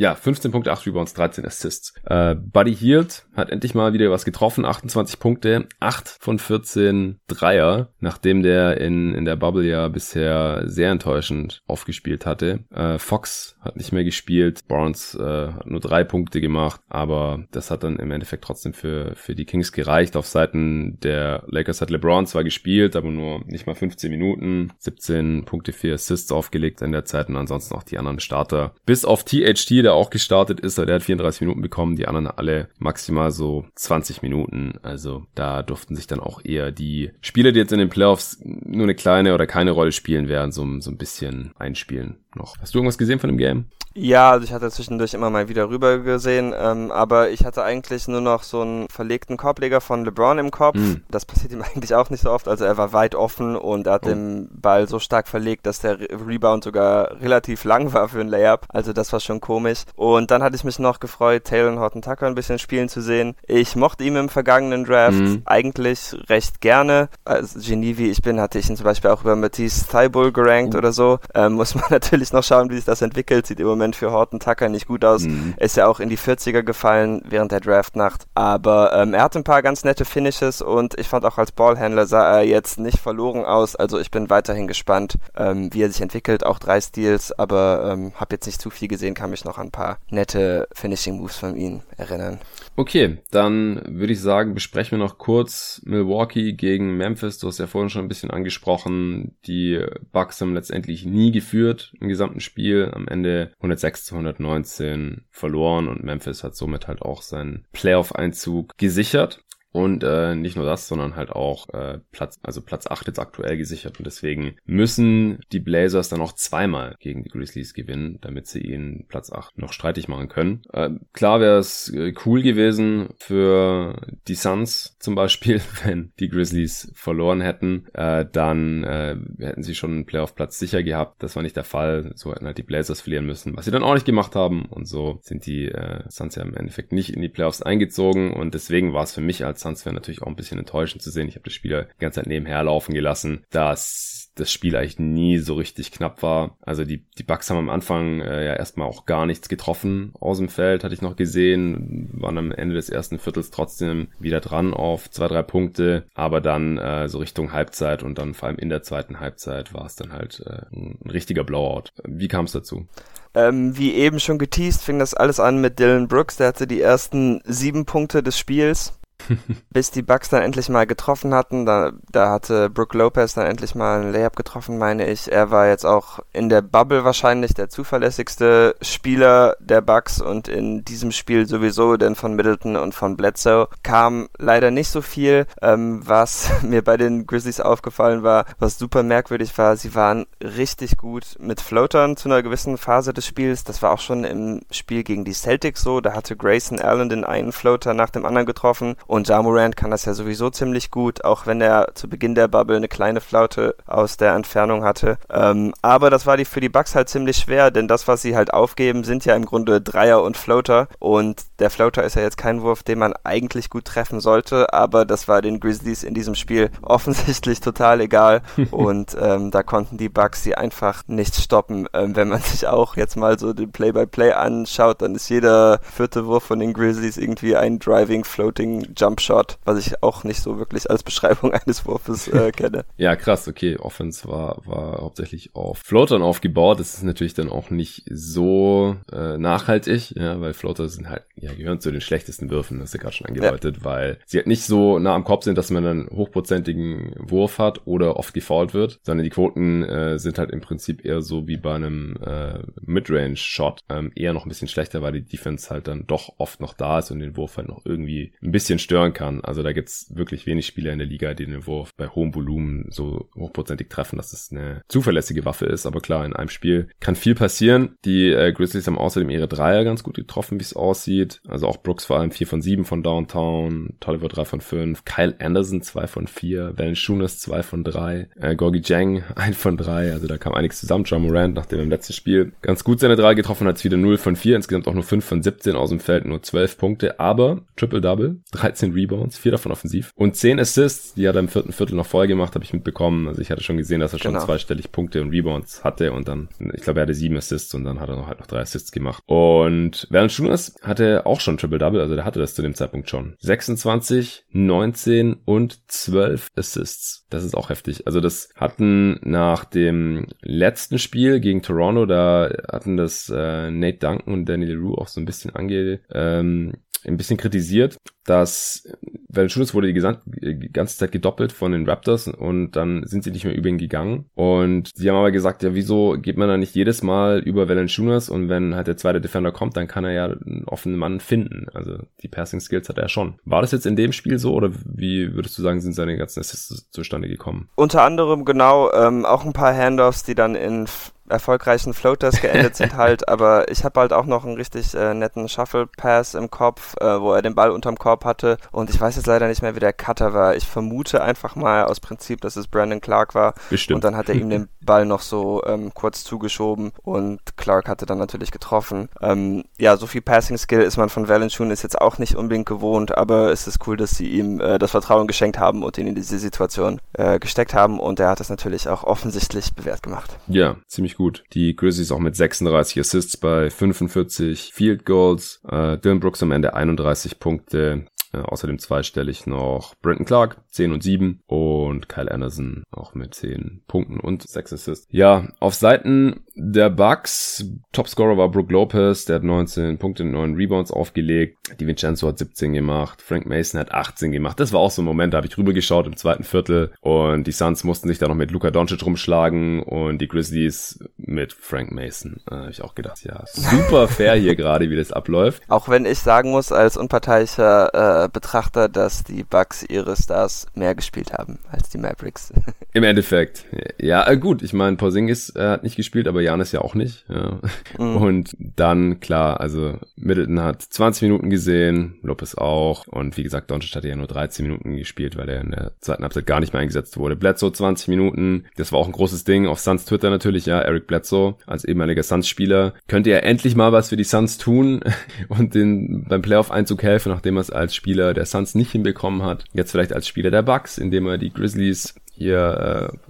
Ja, 15 Punkte, 8 Rebounds, 13 Assists. Äh, Buddy Hield hat endlich mal wieder was getroffen, 28 Punkte, 8 von 14 Dreier, nachdem der in, in der Bubble ja bisher sehr enttäuschend aufgespielt hatte. Äh, Fox hat nicht mehr gespielt, Barnes äh, hat nur drei Punkte gemacht, aber das hat dann im Endeffekt trotzdem für, für die Kings gereicht. Auf Seiten der Lakers hat LeBron zwar gespielt, aber nur nicht mal 15 Minuten, 17 Punkte, 4 Assists aufgelegt in der Zeit und ansonsten auch die anderen Starter. Bis auf THT, der auch gestartet ist, der hat 34 Minuten bekommen, die anderen alle maximal so 20 Minuten. Also da durften sich dann auch eher die Spieler, die jetzt in den Playoffs nur eine kleine oder keine Rolle spielen werden, so, so ein bisschen einspielen noch. Hast du irgendwas gesehen von dem Game? Ja, also ich hatte zwischendurch immer mal wieder rüber gesehen, ähm, aber ich hatte eigentlich nur noch so einen verlegten Korbleger von LeBron im Kopf. Mm. Das passiert ihm eigentlich auch nicht so oft. Also er war weit offen und er hat oh. den Ball so stark verlegt, dass der Rebound sogar relativ lang war für ein Layup. Also das war schon komisch. Und dann hatte ich mich noch gefreut, Taylor Horton Tucker ein bisschen spielen zu sehen. Ich mochte ihn im vergangenen Draft mm. eigentlich recht gerne. Als Genie wie ich bin, hatte ich ihn zum Beispiel auch über Matisse Thibault gerankt mm. oder so. Ähm, muss man natürlich noch schauen, wie sich das entwickelt. Sieht im Moment für Horton Tucker nicht gut aus. Mhm. Ist ja auch in die 40er gefallen während der Draftnacht. Aber ähm, er hat ein paar ganz nette Finishes und ich fand auch als Ballhändler sah er jetzt nicht verloren aus. Also ich bin weiterhin gespannt, ähm, wie er sich entwickelt. Auch drei Steals, aber ähm, habe jetzt nicht zu viel gesehen, kann mich noch an ein paar nette Finishing Moves von ihm erinnern. Okay, dann würde ich sagen, besprechen wir noch kurz Milwaukee gegen Memphis. Du hast ja vorhin schon ein bisschen angesprochen. Die Bucks haben letztendlich nie geführt im gesamten Spiel. Am Ende 106 zu 119 verloren und Memphis hat somit halt auch seinen Playoff-Einzug gesichert. Und äh, nicht nur das, sondern halt auch äh, Platz, also Platz 8 jetzt aktuell gesichert. Und deswegen müssen die Blazers dann auch zweimal gegen die Grizzlies gewinnen, damit sie ihnen Platz 8 noch streitig machen können. Äh, klar wäre es äh, cool gewesen für die Suns zum Beispiel, wenn die Grizzlies verloren hätten. Äh, dann äh, hätten sie schon einen Playoff-Platz sicher gehabt. Das war nicht der Fall. So hätten halt die Blazers verlieren müssen, was sie dann auch nicht gemacht haben. Und so sind die äh, Suns ja im Endeffekt nicht in die Playoffs eingezogen. Und deswegen war es für mich als Suns wäre natürlich auch ein bisschen enttäuschend zu sehen. Ich habe das Spiel die ganze Zeit nebenher laufen gelassen, dass das Spiel eigentlich nie so richtig knapp war. Also die, die Bucks haben am Anfang äh, ja erstmal auch gar nichts getroffen aus dem Feld, hatte ich noch gesehen, waren am Ende des ersten Viertels trotzdem wieder dran auf zwei, drei Punkte, aber dann äh, so Richtung Halbzeit und dann vor allem in der zweiten Halbzeit war es dann halt äh, ein richtiger Blowout. Wie kam es dazu? Ähm, wie eben schon geteased, fing das alles an mit Dylan Brooks, der hatte die ersten sieben Punkte des Spiels bis die Bucks dann endlich mal getroffen hatten. Da, da hatte Brooke Lopez dann endlich mal ein Layup getroffen, meine ich. Er war jetzt auch in der Bubble wahrscheinlich der zuverlässigste Spieler der Bucks und in diesem Spiel sowieso, denn von Middleton und von Bledsoe kam leider nicht so viel. Ähm, was mir bei den Grizzlies aufgefallen war, was super merkwürdig war, sie waren richtig gut mit Floatern zu einer gewissen Phase des Spiels. Das war auch schon im Spiel gegen die Celtics so. Da hatte Grayson Allen den einen Floater nach dem anderen getroffen und Jamorant kann das ja sowieso ziemlich gut, auch wenn er zu Beginn der Bubble eine kleine Flaute aus der Entfernung hatte. Ähm, aber das war die für die Bucks halt ziemlich schwer, denn das, was sie halt aufgeben, sind ja im Grunde Dreier und Floater. Und der Floater ist ja jetzt kein Wurf, den man eigentlich gut treffen sollte, aber das war den Grizzlies in diesem Spiel offensichtlich total egal. und ähm, da konnten die Bucks sie einfach nicht stoppen. Ähm, wenn man sich auch jetzt mal so den Play-by-Play -play anschaut, dann ist jeder vierte Wurf von den Grizzlies irgendwie ein Driving Floating Jump Shot, was ich auch nicht so wirklich als Beschreibung eines Wurfes äh, kenne. Ja, krass, okay. Offense war, war hauptsächlich auf Floatern aufgebaut. Das ist natürlich dann auch nicht so äh, nachhaltig, ja, weil Floater sind halt, ja, gehören zu den schlechtesten Würfen, das ist ja gerade schon angedeutet, ja. weil sie halt nicht so nah am Kopf sind, dass man einen hochprozentigen Wurf hat oder oft gefault wird, sondern die Quoten äh, sind halt im Prinzip eher so wie bei einem äh, Midrange-Shot, ähm, eher noch ein bisschen schlechter, weil die Defense halt dann doch oft noch da ist und den Wurf halt noch irgendwie ein bisschen stören kann. Also da gibt's wirklich wenig Spieler in der Liga, die den Wurf bei hohem Volumen so hochprozentig treffen, dass es eine zuverlässige Waffe ist. Aber klar, in einem Spiel kann viel passieren. Die äh, Grizzlies haben außerdem ihre Dreier ganz gut getroffen, wie es aussieht. Also auch Brooks vor allem 4 von 7 von Downtown, Tolliver 3 von 5, Kyle Anderson 2 von 4, Valanciunas 2 von 3, äh, Gorgie Jang 1 von 3. Also da kam einiges zusammen. John Morant, nachdem im letzten Spiel ganz gut seine 3 getroffen hat, wieder 0 von 4, insgesamt auch nur 5 von 17 aus dem Feld, nur 12 Punkte, aber Triple-Double, 13 Rebounds, 4 davon offensiv und 10 Assists, die hat er im vierten Viertel noch voll gemacht, habe ich mitbekommen. Also ich hatte schon gesehen, dass er schon genau. zweistellig Punkte und Rebounds hatte und dann, ich glaube, er hatte 7 Assists und dann hat er noch halt noch 3 Assists gemacht. Und Valanciunas hatte auch schon Triple-Double, also der hatte das zu dem Zeitpunkt schon. 26, 19 und 12 Assists. Das ist auch heftig. Also das hatten nach dem letzten Spiel gegen Toronto, da hatten das äh, Nate Duncan und Danny LeRoux auch so ein bisschen ange, ähm, ein bisschen kritisiert, dass Valanciunas wurde die, die ganze Zeit gedoppelt von den Raptors und dann sind sie nicht mehr über ihn gegangen. Und sie haben aber gesagt, ja, wieso geht man da nicht jedes Mal über Valanciunas und wenn halt der zweite Defender kommt, dann kann er ja einen offenen Mann finden. Also die Passing Skills hat er schon. War das jetzt in dem Spiel so oder wie würdest du sagen, sind seine ganzen Assists zustande gekommen? Unter anderem genau, ähm, auch ein paar Handoffs, die dann in erfolgreichen Floaters geendet sind halt, aber ich habe halt auch noch einen richtig äh, netten Shuffle Pass im Kopf, äh, wo er den Ball unterm Korb hatte und ich weiß jetzt leider nicht mehr, wie der Cutter war. Ich vermute einfach mal aus Prinzip, dass es Brandon Clark war Bestimmt. und dann hat er ihm den Ball noch so ähm, kurz zugeschoben und Clark hatte dann natürlich getroffen. Ähm, ja, so viel Passing Skill ist man von Valanciunas jetzt auch nicht unbedingt gewohnt, aber es ist cool, dass sie ihm äh, das Vertrauen geschenkt haben und ihn in diese Situation äh, gesteckt haben und er hat das natürlich auch offensichtlich bewährt gemacht. Ja, ziemlich gut gut. Die Grizzlies auch mit 36 Assists bei 45 Field Goals. Äh, Dylan Brooks am Ende 31 Punkte. Äh, außerdem zweistellig noch Brenton Clark, 10 und 7 und Kyle Anderson auch mit 10 Punkten und 6 Assists. Ja, auf Seiten der Bucks, Topscorer war Brook Lopez, der hat 19 Punkte und 9 Rebounds aufgelegt. Die Vincenzo hat 17 gemacht, Frank Mason hat 18 gemacht. Das war auch so ein Moment, da habe ich rübergeschaut im zweiten Viertel und die Suns mussten sich da noch mit Luka Doncic rumschlagen und die Grizzlies mit Frank Mason. Da habe ich auch gedacht, ja, super fair hier gerade, wie das abläuft. Auch wenn ich sagen muss, als unparteiischer äh, äh, Betrachter, dass die Bucks ihre Stars mehr gespielt haben als die Mavericks. Im Endeffekt. Ja, äh, gut. Ich meine, Porzingis äh, hat nicht gespielt, aber Janis ja auch nicht. Ja. Mhm. Und dann, klar, also Middleton hat 20 Minuten gesehen, Lopez auch. Und wie gesagt, Doncic hatte ja nur 13 Minuten gespielt, weil er in der zweiten Halbzeit gar nicht mehr eingesetzt wurde. Bledsoe 20 Minuten. Das war auch ein großes Ding. Auf Suns Twitter natürlich, ja. Eric Bledsoe als ehemaliger Suns-Spieler. Könnte er endlich mal was für die Suns tun und den beim Playoff-Einzug helfen, nachdem er es als Spieler Spieler der Suns nicht hinbekommen hat. Jetzt vielleicht als Spieler der Bucks, indem er die Grizzlies hier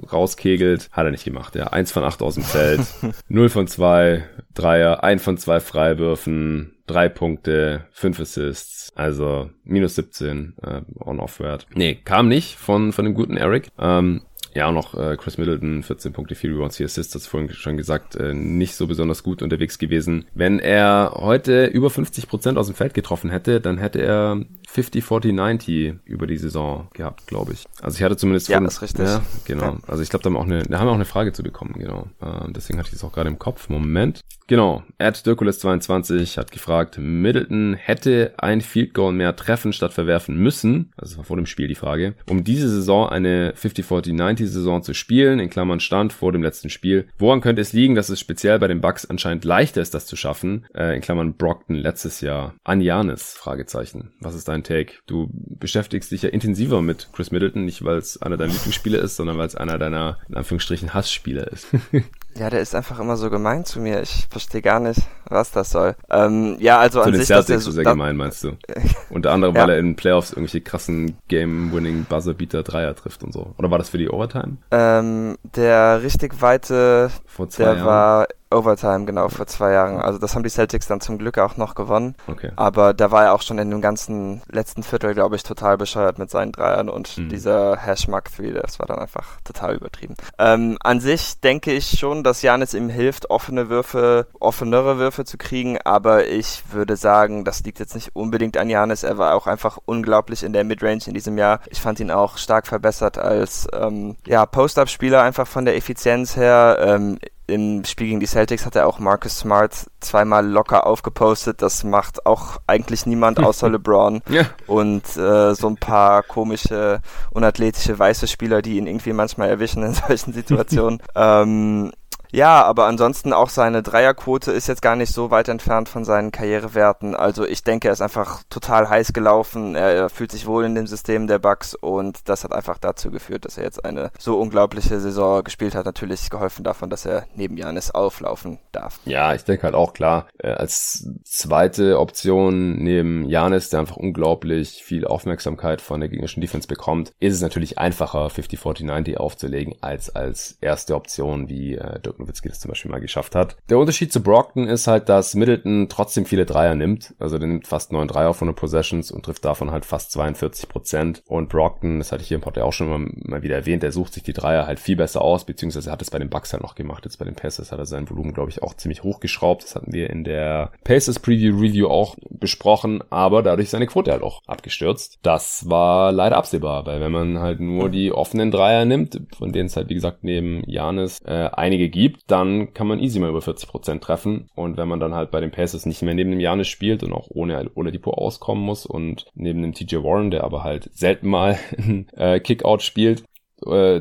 äh, rauskegelt. Hat er nicht gemacht. Ja, eins von acht aus dem Feld, null von zwei Dreier, ein von zwei Freiwürfen, drei Punkte, fünf Assists. Also minus 17 äh, on-off-Wert. Nee, kam nicht von, von dem guten Eric. Ähm, ja, auch noch äh, Chris Middleton, 14 Punkte, 4 Rebounds, 4 Assists, das vorhin schon gesagt, äh, nicht so besonders gut unterwegs gewesen. Wenn er heute über 50 Prozent aus dem Feld getroffen hätte, dann hätte er 50, 40, 90 über die Saison gehabt, glaube ich. Also ich hatte zumindest ja, von, das ist richtig. Ja, genau. Ja. Also ich glaube, da haben, auch eine, da haben wir auch eine Frage zu bekommen, genau. Äh, deswegen hatte ich es auch gerade im Kopf. Moment. Genau. Ed Dirkules22 hat gefragt, Middleton hätte ein Field Goal mehr treffen statt verwerfen müssen, also das war vor dem Spiel die Frage, um diese Saison eine 50, 40, 90 Saison zu spielen, in Klammern Stand vor dem letzten Spiel. Woran könnte es liegen, dass es speziell bei den Bucks anscheinend leichter ist, das zu schaffen, äh, in Klammern Brockton letztes Jahr? An Janis? Fragezeichen. Was ist dein dein Take. Du beschäftigst dich ja intensiver mit Chris Middleton, nicht weil es einer deiner Lieblingsspieler ist, sondern weil es einer deiner, in Anführungsstrichen, Hassspieler ist. Ja, der ist einfach immer so gemein zu mir. Ich verstehe gar nicht, was das soll. Ähm, ja, also zu an den sich... Celtics so sehr gemein, meinst du? Unter anderem, ja. weil er in Playoffs irgendwelche krassen Game-Winning Buzzer-Beater Dreier trifft und so. Oder war das für die Overtime? Ähm, der richtig weite, der Jahren. war Overtime, genau, vor zwei Jahren. Also das haben die Celtics dann zum Glück auch noch gewonnen. Okay. Aber da war er auch schon in dem ganzen letzten Viertel, glaube ich, total bescheuert mit seinen Dreiern und mhm. dieser Hashmark 3, das war dann einfach total übertrieben. Ähm, an sich denke ich schon, dass Janis ihm hilft, offene Würfe, offenere Würfe zu kriegen, aber ich würde sagen, das liegt jetzt nicht unbedingt an Janis. Er war auch einfach unglaublich in der Midrange in diesem Jahr. Ich fand ihn auch stark verbessert als ähm, ja, Post-Up-Spieler, einfach von der Effizienz her. Ähm, im Spiel gegen die Celtics hat er auch Marcus Smart zweimal locker aufgepostet. Das macht auch eigentlich niemand außer LeBron. Ja. Und äh, so ein paar komische, unathletische weiße Spieler, die ihn irgendwie manchmal erwischen in solchen Situationen. ähm, ja, aber ansonsten auch seine Dreierquote ist jetzt gar nicht so weit entfernt von seinen Karrierewerten. Also ich denke, er ist einfach total heiß gelaufen. Er, fühlt sich wohl in dem System der Bucks und das hat einfach dazu geführt, dass er jetzt eine so unglaubliche Saison gespielt hat. Natürlich geholfen davon, dass er neben Janis auflaufen darf. Ja, ich denke halt auch klar, äh, als zweite Option neben Janis, der einfach unglaublich viel Aufmerksamkeit von der gegnerischen Defense bekommt, ist es natürlich einfacher, 50-40-90 aufzulegen, als als erste Option wie äh, Dirk Nowitzki das zum Beispiel mal geschafft hat. Der Unterschied zu Brockton ist halt, dass Middleton trotzdem viele Dreier nimmt. Also der nimmt fast neun Dreier von den Possessions und trifft davon halt fast 42 Prozent. Und Brockton, das hatte ich hier im Podcast auch schon mal, mal wieder erwähnt, der sucht sich die Dreier halt viel besser aus, beziehungsweise hat es bei den Bucks halt noch gemacht. Jetzt bei den Pacers hat er sein Volumen, glaube ich, auch ziemlich hochgeschraubt. Das hatten wir in der Pacers Preview Review auch besprochen, aber dadurch seine Quote halt auch abgestürzt. Das war leider absehbar, weil wenn man halt nur die offenen Dreier nimmt, von denen es halt wie gesagt neben Janis äh, einige gibt, gibt, dann kann man easy mal über 40% treffen. Und wenn man dann halt bei den Pacers nicht mehr neben dem Janis spielt und auch ohne Oladipo auskommen muss und neben dem TJ Warren, der aber halt selten mal äh, Kickout spielt, äh,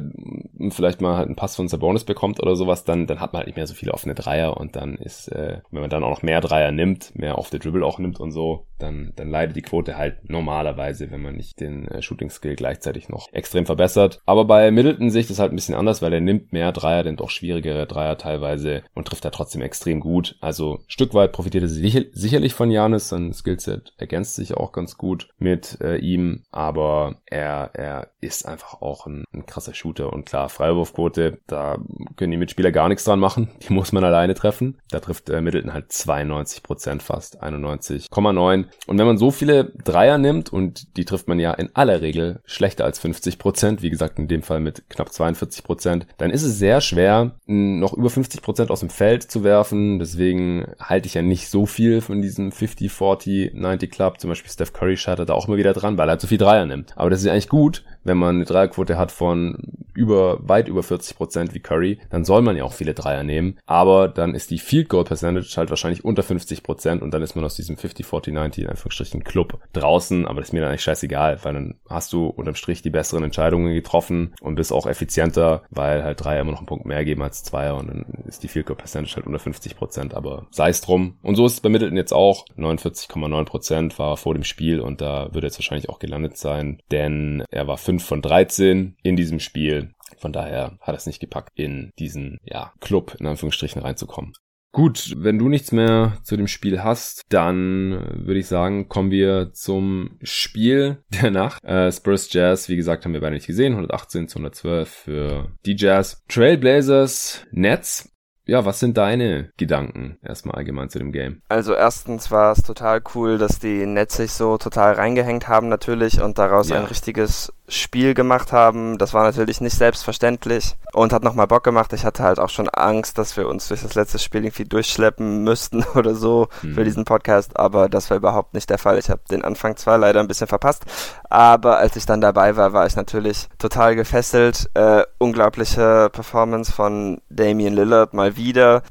vielleicht mal halt einen Pass von Sabonis bekommt oder sowas, dann, dann hat man halt nicht mehr so viele offene Dreier und dann ist, äh, wenn man dann auch noch mehr Dreier nimmt, mehr auf der Dribble auch nimmt und so, dann, dann leidet die Quote halt normalerweise, wenn man nicht den äh, Shooting Skill gleichzeitig noch extrem verbessert. Aber bei Middleton sehe ich das halt ein bisschen anders, weil er nimmt mehr Dreier, denn doch schwierigere Dreier teilweise und trifft da trotzdem extrem gut. Also Stück weit profitiert er sicher, sicherlich von Janis, sein Skillset ergänzt sich auch ganz gut mit äh, ihm, aber er, er ist einfach auch ein, ein krasser Shooter und klar, Freiwurfquote, da können die Mitspieler gar nichts dran machen, die muss man alleine treffen. Da trifft äh, Middleton halt 92 Prozent fast, 91,9 und wenn man so viele Dreier nimmt, und die trifft man ja in aller Regel schlechter als 50 Prozent, wie gesagt in dem Fall mit knapp 42 Prozent, dann ist es sehr schwer, noch über 50 Prozent aus dem Feld zu werfen. Deswegen halte ich ja nicht so viel von diesem 50, 40, 90 Club. Zum Beispiel Steph Curry scheitert da auch immer wieder dran, weil er halt so viel Dreier nimmt. Aber das ist ja eigentlich gut, wenn man eine Dreierquote hat von über, weit über 40 Prozent wie Curry, dann soll man ja auch viele Dreier nehmen. Aber dann ist die Field Goal Percentage halt wahrscheinlich unter 50 Prozent und dann ist man aus diesem 50, 40, 90 in Anführungsstrichen Club draußen. Aber das ist mir dann eigentlich scheißegal, weil dann hast du unterm Strich die besseren Entscheidungen getroffen und bist auch effizienter, weil halt Dreier immer noch einen Punkt mehr geben als Zweier und dann ist die Field Goal Percentage halt unter 50 Prozent. Aber sei es drum. Und so ist es bei Middleton jetzt auch. 49,9 Prozent war vor dem Spiel und da würde jetzt wahrscheinlich auch gelandet sein, denn er war 5 von 13 in diesem Spiel. Von daher hat es nicht gepackt, in diesen ja, Club in Anführungsstrichen reinzukommen. Gut, wenn du nichts mehr zu dem Spiel hast, dann würde ich sagen, kommen wir zum Spiel der Nacht. Äh, Spurs Jazz, wie gesagt, haben wir beide nicht gesehen. 118 zu 112 für die Jazz. Trailblazers Nets ja, was sind deine Gedanken erstmal allgemein zu dem Game? Also erstens war es total cool, dass die Nets sich so total reingehängt haben natürlich und daraus ja. ein richtiges Spiel gemacht haben. Das war natürlich nicht selbstverständlich und hat nochmal Bock gemacht. Ich hatte halt auch schon Angst, dass wir uns durch das letzte Spiel irgendwie durchschleppen müssten oder so mhm. für diesen Podcast, aber das war überhaupt nicht der Fall. Ich habe den Anfang zwar leider ein bisschen verpasst, aber als ich dann dabei war, war ich natürlich total gefesselt. Äh, unglaubliche Performance von Damian Lillard mal wieder.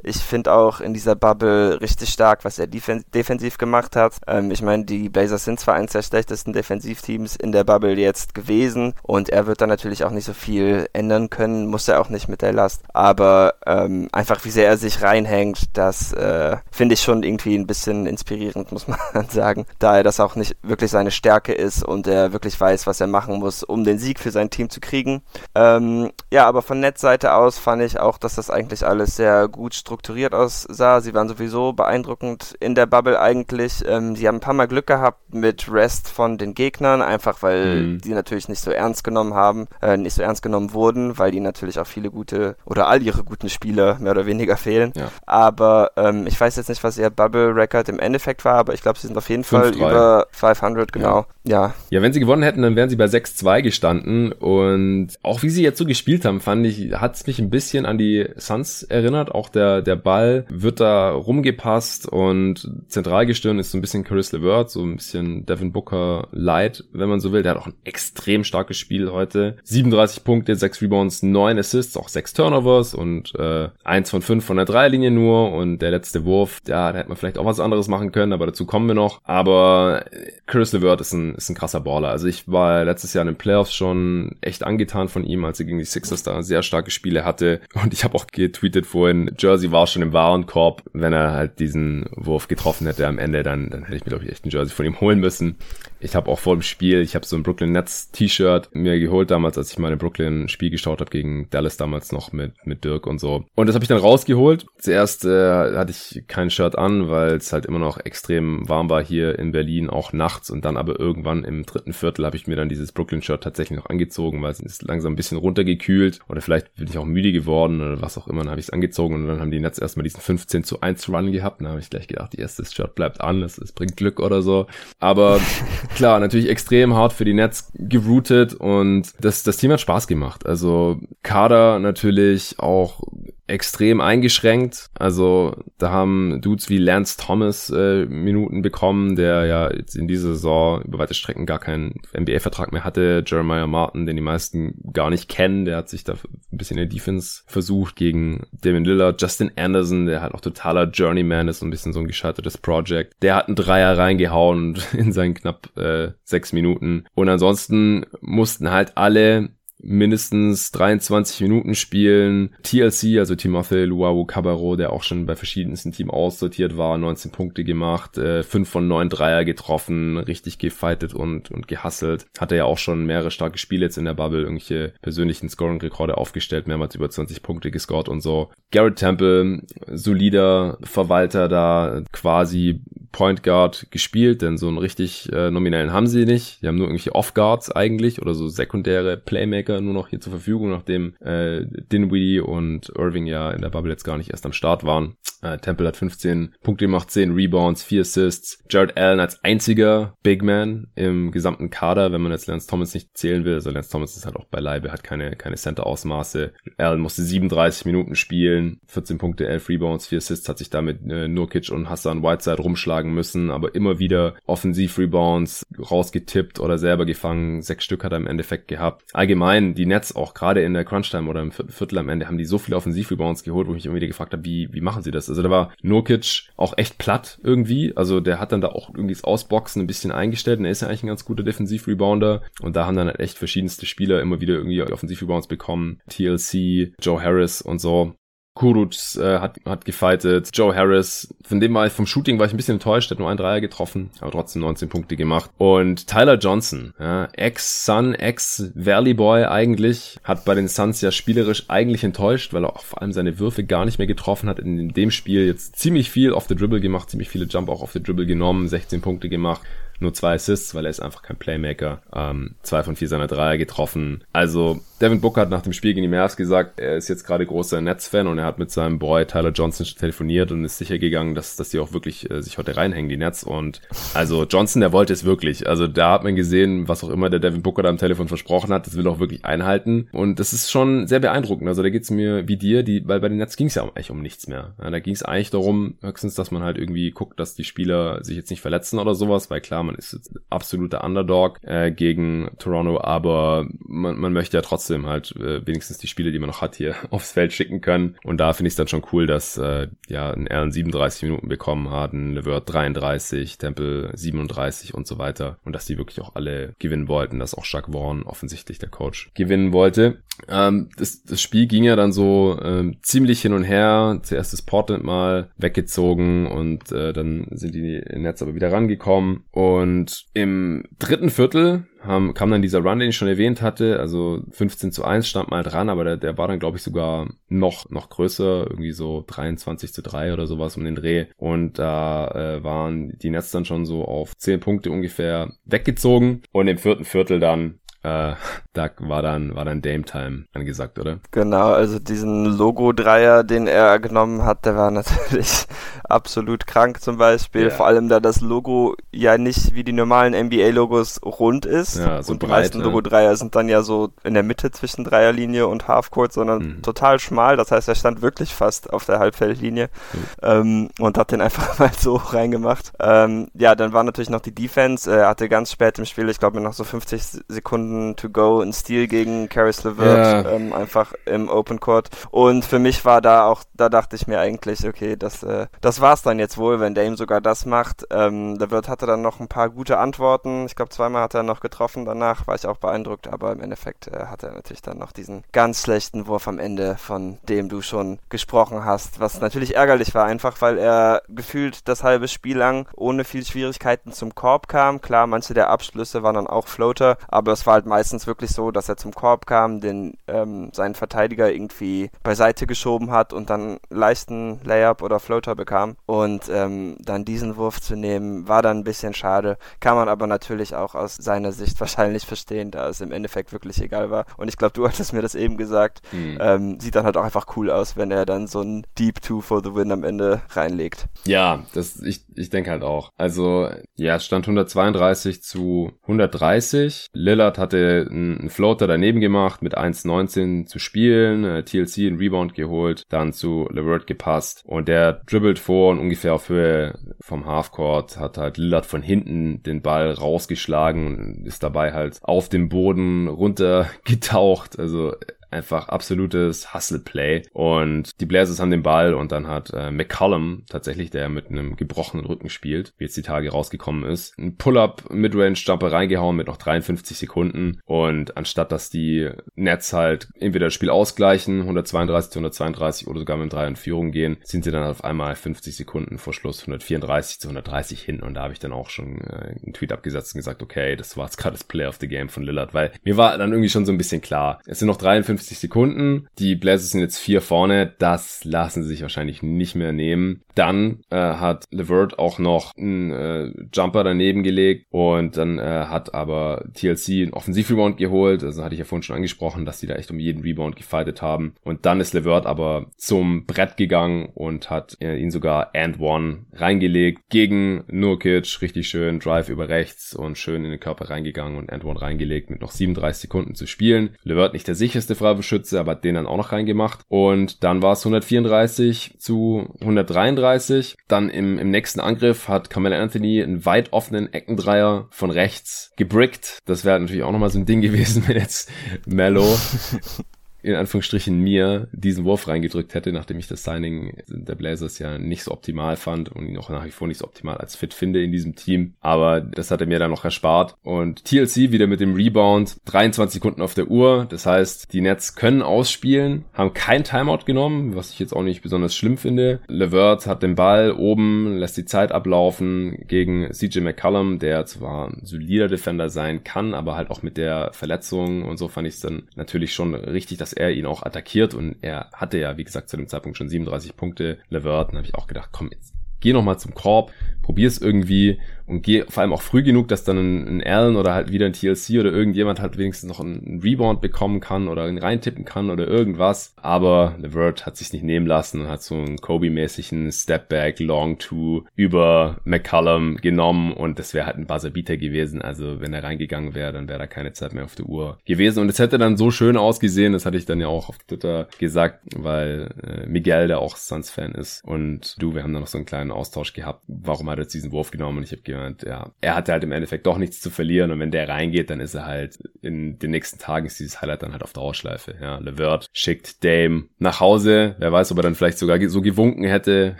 Ich finde auch in dieser Bubble richtig stark, was er defen defensiv gemacht hat. Ähm, ich meine, die Blazers sind zwar eines der schlechtesten Defensivteams in der Bubble jetzt gewesen, und er wird dann natürlich auch nicht so viel ändern können, muss er auch nicht mit der Last. Aber ähm, einfach wie sehr er sich reinhängt, das äh, finde ich schon irgendwie ein bisschen inspirierend, muss man sagen, da er das auch nicht wirklich seine Stärke ist und er wirklich weiß, was er machen muss, um den Sieg für sein Team zu kriegen. Ähm, ja, aber von Netzseite aus fand ich auch, dass das eigentlich alles sehr gut strukturiert aussah. Sie waren sowieso beeindruckend in der Bubble eigentlich. Ähm, sie haben ein paar Mal Glück gehabt mit Rest von den Gegnern, einfach weil mhm. die natürlich nicht so ernst genommen haben, äh, nicht so ernst genommen wurden, weil ihnen natürlich auch viele gute oder all ihre guten Spiele mehr oder weniger fehlen. Ja. Aber ähm, ich weiß jetzt nicht, was ihr Bubble Record im Endeffekt war, aber ich glaube, sie sind auf jeden Fall über 500, genau. Ja. ja. Ja, wenn sie gewonnen hätten, dann wären sie bei 6-2 gestanden und auch wie sie jetzt so gespielt haben, fand ich, hat es mich ein bisschen an die Suns erinnert. Auch der, der Ball wird da rumgepasst und Zentralgestirn ist so ein bisschen Chris LeVert, so ein bisschen Devin Booker light, wenn man so will. Der hat auch ein extrem starkes Spiel heute. 37 Punkte, 6 Rebounds, 9 Assists, auch 6 Turnovers und äh, 1 von 5 von der Dreierlinie nur und der letzte Wurf, ja, da hätte man vielleicht auch was anderes machen können, aber dazu kommen wir noch. Aber Chris LeVert ist ein, ist ein krasser Baller. Also ich war letztes Jahr in den Playoffs schon echt angetan von ihm, als er gegen die Sixers da sehr starke Spiele hatte. Und ich habe auch getweetet vorhin, Jersey war schon im Warenkorb. Wenn er halt diesen Wurf getroffen hätte am Ende, dann, dann hätte ich mir, glaube ich, echt ein Jersey von ihm holen müssen. Ich habe auch vor dem Spiel, ich habe so ein Brooklyn Nets T-Shirt mir geholt damals, als ich mal ein Brooklyn Spiel geschaut habe gegen Dallas damals noch mit mit Dirk und so. Und das habe ich dann rausgeholt. Zuerst äh, hatte ich kein Shirt an, weil es halt immer noch extrem warm war hier in Berlin, auch nachts. Und dann aber irgendwann im dritten Viertel habe ich mir dann dieses Brooklyn Shirt tatsächlich noch angezogen, weil es ist langsam ein bisschen runtergekühlt oder vielleicht bin ich auch müde geworden oder was auch immer. Dann habe ich es angezogen und dann haben die Nets erstmal diesen 15 zu 1 Run gehabt. Dann habe ich gleich gedacht, die erste Shirt bleibt an, es, es bringt Glück oder so. Aber klar, natürlich extrem hart für die Nets geroutet und das, das Team hat Spaß gemacht. Also Kader natürlich auch extrem eingeschränkt. Also da haben Dudes wie Lance Thomas äh, Minuten bekommen, der ja jetzt in dieser Saison über weite Strecken gar keinen NBA-Vertrag mehr hatte. Jeremiah Martin, den die meisten gar nicht kennen, der hat sich da ein bisschen in der Defense versucht gegen Damon Lillard. Justin Anderson, der halt auch totaler Journeyman ist, ein bisschen so ein gescheitertes Project. Der hat einen Dreier reingehauen in seinen knapp äh, sechs Minuten. Und ansonsten mussten halt alle mindestens 23 Minuten spielen. TLC, also Timothy Luau Cabarro, der auch schon bei verschiedensten Teams aussortiert war, 19 Punkte gemacht, äh, 5 von 9 Dreier getroffen, richtig gefightet und, und gehasselt. Hatte ja auch schon mehrere starke Spiele jetzt in der Bubble, irgendwelche persönlichen Scoring-Rekorde aufgestellt, mehrmals über 20 Punkte gescored und so. Garrett Temple, solider Verwalter da, quasi Point Guard gespielt, denn so einen richtig äh, nominellen haben sie nicht. Die haben nur irgendwelche Off-Guards eigentlich oder so sekundäre Playmaker nur noch hier zur Verfügung, nachdem äh, Dinwiddie und Irving ja in der Bubble jetzt gar nicht erst am Start waren. Äh, Temple hat 15 Punkte gemacht, 10 Rebounds, 4 Assists. Jared Allen als einziger Big Man im gesamten Kader, wenn man jetzt Lance Thomas nicht zählen will. Also Lance Thomas ist halt auch beileibe, hat keine, keine Center-Ausmaße. Allen musste 37 Minuten spielen, 14 Punkte, 11 Rebounds, 4 Assists, hat sich damit äh, Nurkic und Hassan Whiteside rumschlagen müssen, aber immer wieder Offensiv-Rebounds rausgetippt oder selber gefangen. Sechs Stück hat er im Endeffekt gehabt. Allgemein, die Nets auch gerade in der Crunch-Time oder im Viertel am Ende haben die so viele Offensiv-Rebounds geholt, wo ich mich immer wieder gefragt habe, wie, wie machen sie das? Also da war Nurkic auch echt platt irgendwie. Also der hat dann da auch irgendwie das Ausboxen ein bisschen eingestellt und er ist ja eigentlich ein ganz guter Defensiv-Rebounder. Und da haben dann halt echt verschiedenste Spieler immer wieder irgendwie Offensiv-Rebounds bekommen. TLC, Joe Harris und so. Kuruc äh, hat, hat gefightet. Joe Harris, von dem war ich vom Shooting war ich ein bisschen enttäuscht, hat nur ein Dreier getroffen, aber trotzdem 19 Punkte gemacht. Und Tyler Johnson, ja, Ex-Sun, Ex-Valley Boy eigentlich, hat bei den Suns ja spielerisch eigentlich enttäuscht, weil er auch vor allem seine Würfe gar nicht mehr getroffen hat. In dem Spiel jetzt ziemlich viel auf the Dribble gemacht, ziemlich viele Jump auch auf the Dribble genommen, 16 Punkte gemacht nur zwei Assists, weil er ist einfach kein Playmaker. Ähm, zwei von vier seiner Dreier getroffen. Also Devin Booker hat nach dem Spiel gegen die Mavs gesagt, er ist jetzt gerade großer Nets-Fan und er hat mit seinem Boy Tyler Johnson telefoniert und ist sicher gegangen, dass, dass die auch wirklich äh, sich heute reinhängen, die Nets. Und also Johnson, der wollte es wirklich. Also da hat man gesehen, was auch immer der Devin Booker da am Telefon versprochen hat, das will er auch wirklich einhalten. Und das ist schon sehr beeindruckend. Also da geht's mir wie dir, die, weil bei den Nets ging es ja eigentlich um nichts mehr. Ja, da ging es eigentlich darum, höchstens, dass man halt irgendwie guckt, dass die Spieler sich jetzt nicht verletzen oder sowas, weil klar, man ist jetzt absoluter Underdog äh, gegen Toronto, aber man, man möchte ja trotzdem trotzdem halt äh, wenigstens die Spiele, die man noch hat, hier aufs Feld schicken können. Und da finde ich es dann schon cool, dass äh, ja ein Allen 37 Minuten bekommen hat, ein Levert 33, Temple 37 und so weiter. Und dass die wirklich auch alle gewinnen wollten, dass auch Jacques Vaughn offensichtlich der Coach gewinnen wollte. Ähm, das, das Spiel ging ja dann so ähm, ziemlich hin und her. Zuerst ist Portland mal weggezogen und äh, dann sind die Nets aber wieder rangekommen. Und im dritten Viertel haben, kam dann dieser Run, den ich schon erwähnt hatte. Also 15 zu 1 stand mal dran, aber der, der war dann, glaube ich, sogar noch, noch größer, irgendwie so 23 zu 3 oder sowas um den Dreh. Und da äh, waren die Nets dann schon so auf 10 Punkte ungefähr weggezogen. Und im vierten Viertel dann Äh, da war dann, war dann Dame Time angesagt, oder? Genau, also diesen Logo-Dreier, den er genommen hat, der war natürlich absolut krank zum Beispiel. Yeah. Vor allem, da das Logo ja nicht wie die normalen NBA-Logos rund ist. Ja, so und die breit, meisten ne? Logo-Dreier sind dann ja so in der Mitte zwischen Dreierlinie und Halfcourt, sondern mhm. total schmal. Das heißt, er stand wirklich fast auf der Halbfeldlinie mhm. ähm, und hat den einfach mal so reingemacht. Ähm, ja, dann war natürlich noch die Defense. Er hatte ganz spät im Spiel, ich glaube, noch so 50 Sekunden to go, ein Stil gegen Caris LeVert, ja. ähm, einfach im Open Court. Und für mich war da auch, da dachte ich mir eigentlich, okay, das, äh, das war's dann jetzt wohl, wenn Dame sogar das macht. Ähm, LeVert hatte dann noch ein paar gute Antworten. Ich glaube, zweimal hat er noch getroffen danach, war ich auch beeindruckt, aber im Endeffekt äh, hat er natürlich dann noch diesen ganz schlechten Wurf am Ende, von dem du schon gesprochen hast, was natürlich ärgerlich war, einfach weil er gefühlt das halbe Spiel lang ohne viel Schwierigkeiten zum Korb kam. Klar, manche der Abschlüsse waren dann auch Floater, aber es war halt meistens wirklich so, dass er zum Korb kam, den ähm, seinen Verteidiger irgendwie beiseite geschoben hat und dann leichten Layup oder Floater bekam. Und ähm, dann diesen Wurf zu nehmen, war dann ein bisschen schade. Kann man aber natürlich auch aus seiner Sicht wahrscheinlich verstehen, da es im Endeffekt wirklich egal war. Und ich glaube, du hattest mir das eben gesagt. Mhm. Ähm, sieht dann halt auch einfach cool aus, wenn er dann so ein Deep Two for the Win am Ende reinlegt. Ja, das, ich, ich denke halt auch. Also, ja, es stand 132 zu 130. Lillard hatte einen Floater daneben gemacht, mit 1,19 zu spielen, äh, TLC einen Rebound geholt, dann zu LeVert gepasst und der dribbelt vor und ungefähr auf Höhe vom Halfcourt hat halt Lillard von hinten den Ball rausgeschlagen und ist dabei halt auf dem Boden runtergetaucht. Also einfach absolutes Hustle-Play. Und die Blazers haben den Ball und dann hat äh, McCollum tatsächlich, der mit einem gebrochenen Rücken spielt, wie jetzt die Tage rausgekommen ist, ein Pull-up Midrange-Jumper reingehauen mit noch 53 Sekunden. Und anstatt dass die Nets halt entweder das Spiel ausgleichen, 132 zu 132 oder sogar mit 3 in Führung gehen, sind sie dann auf einmal 50 Sekunden vor Schluss 134 zu 130 hin. Und da habe ich dann auch schon äh, einen Tweet abgesetzt und gesagt, okay, das war jetzt gerade das Play of the Game von Lillard, weil mir war dann irgendwie schon so ein bisschen klar, es sind noch 53 50 Sekunden. Die Blazers sind jetzt vier vorne. Das lassen sie sich wahrscheinlich nicht mehr nehmen. Dann äh, hat LeVert auch noch einen äh, Jumper daneben gelegt und dann äh, hat aber TLC einen Offensiv-Rebound geholt. Also hatte ich ja vorhin schon angesprochen, dass die da echt um jeden Rebound gefightet haben. Und dann ist LeVert aber zum Brett gegangen und hat äh, ihn sogar and one reingelegt gegen Nurkic. Richtig schön Drive über rechts und schön in den Körper reingegangen und and one reingelegt mit noch 37 Sekunden zu spielen. LeVert nicht der sicherste Freiwurfschütze, aber hat den dann auch noch reingemacht. Und dann war es 134 zu 133. Dann im, im nächsten Angriff hat Carmelo Anthony einen weit offenen Eckendreier von rechts gebrickt. Das wäre natürlich auch nochmal so ein Ding gewesen, wenn jetzt Mello in Anführungsstrichen mir diesen Wurf reingedrückt hätte, nachdem ich das Signing der Blazers ja nicht so optimal fand und ihn auch nach wie vor nicht so optimal als fit finde in diesem Team. Aber das hat er mir dann noch erspart. Und TLC wieder mit dem Rebound, 23 Sekunden auf der Uhr. Das heißt, die Nets können ausspielen, haben kein Timeout genommen, was ich jetzt auch nicht besonders schlimm finde. Levert hat den Ball oben, lässt die Zeit ablaufen gegen CJ McCallum, der zwar ein solider Defender sein kann, aber halt auch mit der Verletzung und so fand ich es dann natürlich schon richtig, dass dass er ihn auch attackiert und er hatte ja, wie gesagt, zu dem Zeitpunkt schon 37 Punkte. Levert, dann habe ich auch gedacht, komm, jetzt geh noch mal zum Korb, probier es irgendwie und geh vor allem auch früh genug, dass dann ein, ein Allen oder halt wieder ein TLC oder irgendjemand halt wenigstens noch einen Rebound bekommen kann oder ihn reintippen kann oder irgendwas. Aber LeVert hat sich nicht nehmen lassen und hat so einen Kobe-mäßigen Stepback Long Two über McCullum genommen und das wäre halt ein Buzzerbeater gewesen. Also wenn er reingegangen wäre, dann wäre da keine Zeit mehr auf der Uhr gewesen und es hätte dann so schön ausgesehen, das hatte ich dann ja auch auf Twitter gesagt, weil äh, Miguel, der auch Suns-Fan ist und du, wir haben da noch so einen kleinen Austausch gehabt, warum hat er jetzt diesen Wurf genommen und ich habe jemand, ja, er hatte halt im Endeffekt doch nichts zu verlieren und wenn der reingeht, dann ist er halt in den nächsten Tagen ist dieses Highlight dann halt auf Dauerschleife. Ja, Levert schickt Dame nach Hause. Wer weiß, ob er dann vielleicht sogar so gewunken hätte,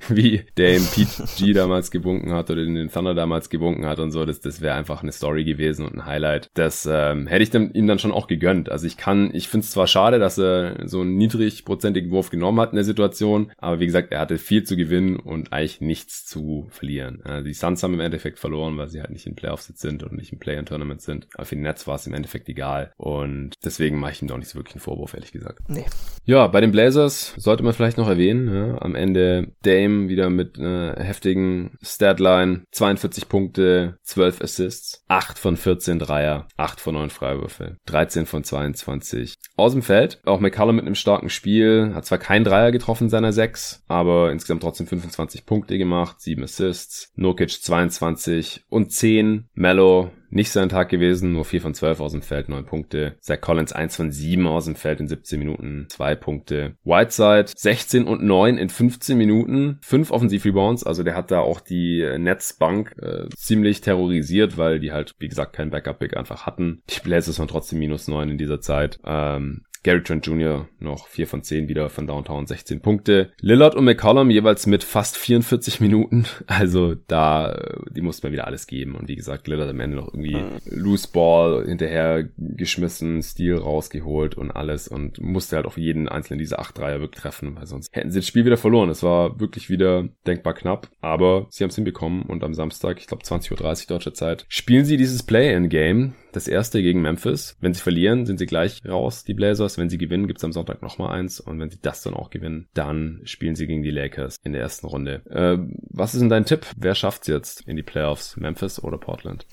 wie Dame PG damals gewunken hat oder den Thunder damals gewunken hat und so. Das, das wäre einfach eine Story gewesen und ein Highlight. Das ähm, hätte ich dann, ihm dann schon auch gegönnt. Also ich kann, ich finde es zwar schade, dass er so einen niedrigprozentigen Wurf genommen hat in der Situation, aber wie gesagt, er hatte viel zu gewinnen und eigentlich nichts zu verlieren. Also die Suns haben im Endeffekt verloren, weil sie halt nicht in Playoffs sind und nicht im Play-in-Tournament sind. Aber für die Nets war es im Endeffekt egal. Und deswegen mache ich ihm da auch nicht so wirklich einen Vorwurf, ehrlich gesagt. Nee. Ja, bei den Blazers sollte man vielleicht noch erwähnen, ja, am Ende Dame wieder mit einer heftigen Statline, 42 Punkte, 12 Assists, 8 von 14 Dreier, 8 von 9 Freiwürfe, 13 von 22 aus dem Feld. Auch McCallum mit einem starken Spiel, hat zwar kein Dreier getroffen seiner 6, aber insgesamt trotzdem 25 Punkte gemacht, 7 Assists, Nurkic 22 und 10, Mello nicht sein Tag gewesen, nur 4 von 12 aus dem Feld, 9 Punkte. Zach Collins 1 von 7 aus dem Feld in 17 Minuten, 2 Punkte. Whiteside 16 und 9 in 15 Minuten, 5 Offensiv-Rebounds, also der hat da auch die Netzbank äh, ziemlich terrorisiert, weil die halt, wie gesagt, kein Backup-Pick einfach hatten. Die Blazers waren trotzdem minus 9 in dieser Zeit. Ähm, Gary Trent Jr. noch 4 von 10 wieder von Downtown, 16 Punkte. Lillard und McCollum jeweils mit fast 44 Minuten. Also da, die musste man wieder alles geben. Und wie gesagt, Lillard am Ende noch irgendwie. Loose Ball hinterher geschmissen, Stil rausgeholt und alles und musste halt auf jeden einzelnen dieser 8 Dreier wirklich treffen, weil sonst hätten sie das Spiel wieder verloren. Es war wirklich wieder denkbar knapp, aber sie haben es hinbekommen und am Samstag, ich glaube 20.30 Uhr deutscher Zeit, spielen sie dieses Play-in-Game das erste gegen Memphis. Wenn sie verlieren, sind sie gleich raus, die Blazers. Wenn sie gewinnen, gibt's am Sonntag nochmal eins. Und wenn sie das dann auch gewinnen, dann spielen sie gegen die Lakers in der ersten Runde. Äh, was ist denn dein Tipp? Wer schafft's jetzt in die Playoffs? Memphis oder Portland?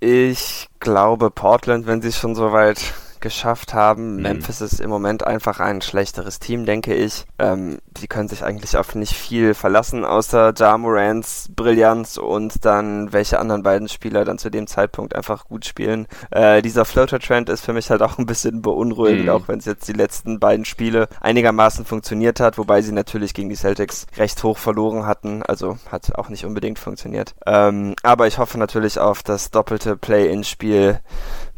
Ich glaube Portland, wenn sie schon so weit geschafft haben. Mhm. Memphis ist im Moment einfach ein schlechteres Team, denke ich. Ähm, sie können sich eigentlich auf nicht viel verlassen, außer Ja Brillanz und dann welche anderen beiden Spieler dann zu dem Zeitpunkt einfach gut spielen. Äh, dieser Floater-Trend ist für mich halt auch ein bisschen beunruhigend, mhm. auch wenn es jetzt die letzten beiden Spiele einigermaßen funktioniert hat, wobei sie natürlich gegen die Celtics recht hoch verloren hatten, also hat auch nicht unbedingt funktioniert. Ähm, aber ich hoffe natürlich auf das doppelte Play-in-Spiel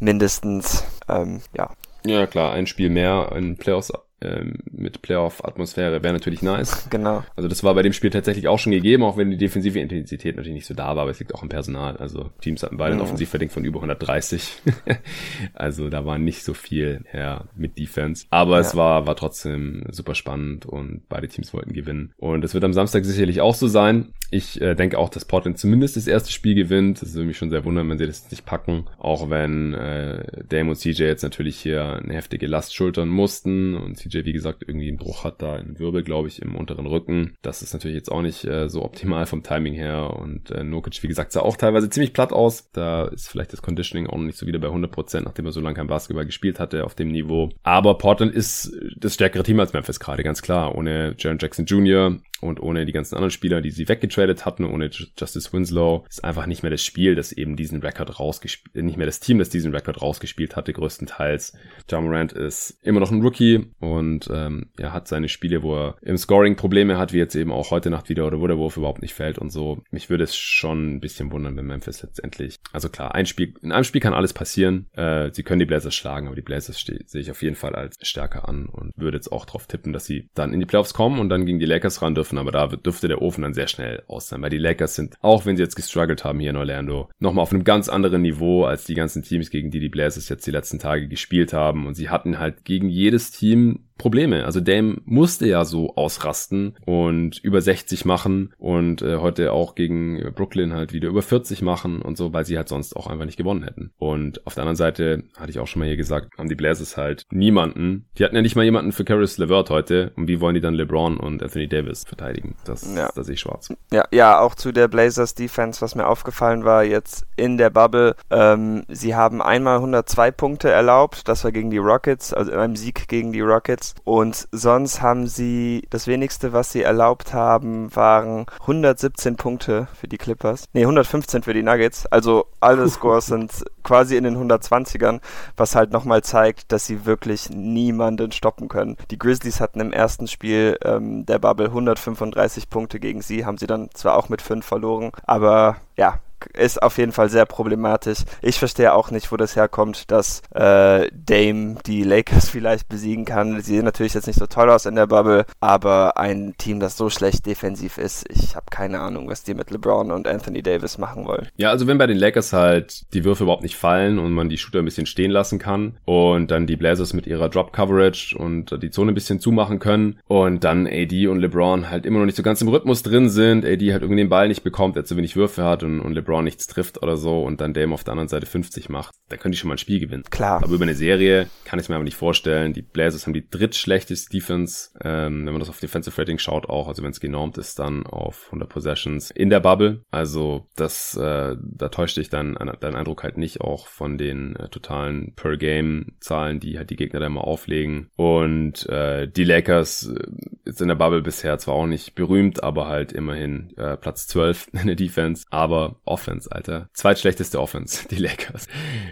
mindestens. Ähm, ja. Ja, klar, ein Spiel mehr in Playoffs ähm, mit Playoff-Atmosphäre wäre natürlich nice. Genau. Also das war bei dem Spiel tatsächlich auch schon gegeben, auch wenn die defensive Intensität natürlich nicht so da war, aber es liegt auch im Personal. Also Teams hatten beide mhm. ein Offensivverding von über 130. also da war nicht so viel her mit Defense. Aber ja. es war, war trotzdem super spannend und beide Teams wollten gewinnen. Und es wird am Samstag sicherlich auch so sein. Ich äh, denke auch, dass Portland zumindest das erste Spiel gewinnt. Das würde mich schon sehr wundern, wenn sie das nicht packen. Auch wenn äh, Dame und CJ jetzt natürlich hier eine heftige Last schultern mussten und CJ CJ, wie gesagt, irgendwie einen Bruch hat da einen Wirbel, glaube ich, im unteren Rücken. Das ist natürlich jetzt auch nicht äh, so optimal vom Timing her. Und äh, Nokic, wie gesagt, sah auch teilweise ziemlich platt aus. Da ist vielleicht das Conditioning auch noch nicht so wieder bei 100%, nachdem er so lange kein Basketball gespielt hatte auf dem Niveau. Aber Portland ist das stärkere Team als Memphis gerade, ganz klar. Ohne Jaron Jackson Jr., und ohne die ganzen anderen Spieler, die sie weggetradet hatten, ohne Justice Winslow, ist einfach nicht mehr das Spiel, das eben diesen Rekord rausgespielt, äh, nicht mehr das Team, das diesen Rekord rausgespielt hatte, größtenteils. John Morant ist immer noch ein Rookie und ähm, er hat seine Spiele, wo er im Scoring Probleme hat, wie jetzt eben auch heute Nacht wieder oder wo der Wurf überhaupt nicht fällt und so. Mich würde es schon ein bisschen wundern, wenn Memphis letztendlich, also klar, ein Spiel, in einem Spiel kann alles passieren. Äh, sie können die Blazers schlagen, aber die Blazers sehe ich auf jeden Fall als stärker an und würde jetzt auch darauf tippen, dass sie dann in die Playoffs kommen und dann gegen die Lakers ran dürfen, aber da dürfte der Ofen dann sehr schnell aus sein, weil die Lakers sind, auch wenn sie jetzt gestruggelt haben hier in Orlando, nochmal auf einem ganz anderen Niveau als die ganzen Teams, gegen die die Blazers jetzt die letzten Tage gespielt haben. Und sie hatten halt gegen jedes Team Probleme. Also Dame musste ja so ausrasten und über 60 machen und äh, heute auch gegen Brooklyn halt wieder über 40 machen und so, weil sie halt sonst auch einfach nicht gewonnen hätten. Und auf der anderen Seite, hatte ich auch schon mal hier gesagt, haben die Blazers halt niemanden. Die hatten ja nicht mal jemanden für Caris LeVert heute. Und wie wollen die dann LeBron und Anthony Davis verteidigen? Das, ja. das sehe ich schwarz. Ja, ja, auch zu der Blazers Defense, was mir aufgefallen war jetzt in der Bubble. Ähm, sie haben einmal 102 Punkte erlaubt. Das war gegen die Rockets, also beim Sieg gegen die Rockets. Nuggets. Und sonst haben sie, das wenigste, was sie erlaubt haben, waren 117 Punkte für die Clippers. Ne, 115 für die Nuggets. Also alle Scores sind quasi in den 120ern, was halt nochmal zeigt, dass sie wirklich niemanden stoppen können. Die Grizzlies hatten im ersten Spiel ähm, der Bubble 135 Punkte gegen sie, haben sie dann zwar auch mit 5 verloren, aber ja, ist auf jeden Fall sehr problematisch. Ich verstehe auch nicht, wo das herkommt, dass äh, Dame die Lakers vielleicht besiegen kann. Sie sehen natürlich jetzt nicht so toll aus in der Bubble, aber ein Team, das so schlecht defensiv ist, ich habe keine Ahnung, was die mit LeBron und Anthony Davis machen wollen. Ja, also wenn bei den Lakers halt die Würfe überhaupt nicht fallen und man die Shooter ein bisschen stehen lassen kann und dann die Blazers mit ihrer Drop Coverage und die Zone ein bisschen zumachen können und dann AD und LeBron halt immer noch nicht so ganz im Rhythmus drin sind, AD halt irgendwie den Ball nicht bekommt, er zu wenig Würfe hat und, und LeBron LeBron nichts trifft oder so und dann Dame auf der anderen Seite 50 macht, dann könnte ich schon mal ein Spiel gewinnen. Klar. Aber über eine Serie kann ich es mir aber nicht vorstellen. Die Blazers haben die drittschlechteste Defense, ähm, wenn man das auf Defensive Rating schaut auch, also wenn es genormt ist, dann auf 100 Possessions in der Bubble. Also das, äh, da täuscht dich dein, dein Eindruck halt nicht auch von den äh, totalen Per-Game-Zahlen, die halt die Gegner da immer auflegen. Und äh, die Lakers äh, ist in der Bubble bisher zwar auch nicht berühmt, aber halt immerhin äh, Platz 12 in der Defense. Aber Offense, Alter. Zweitschlechteste Offense, die Lakers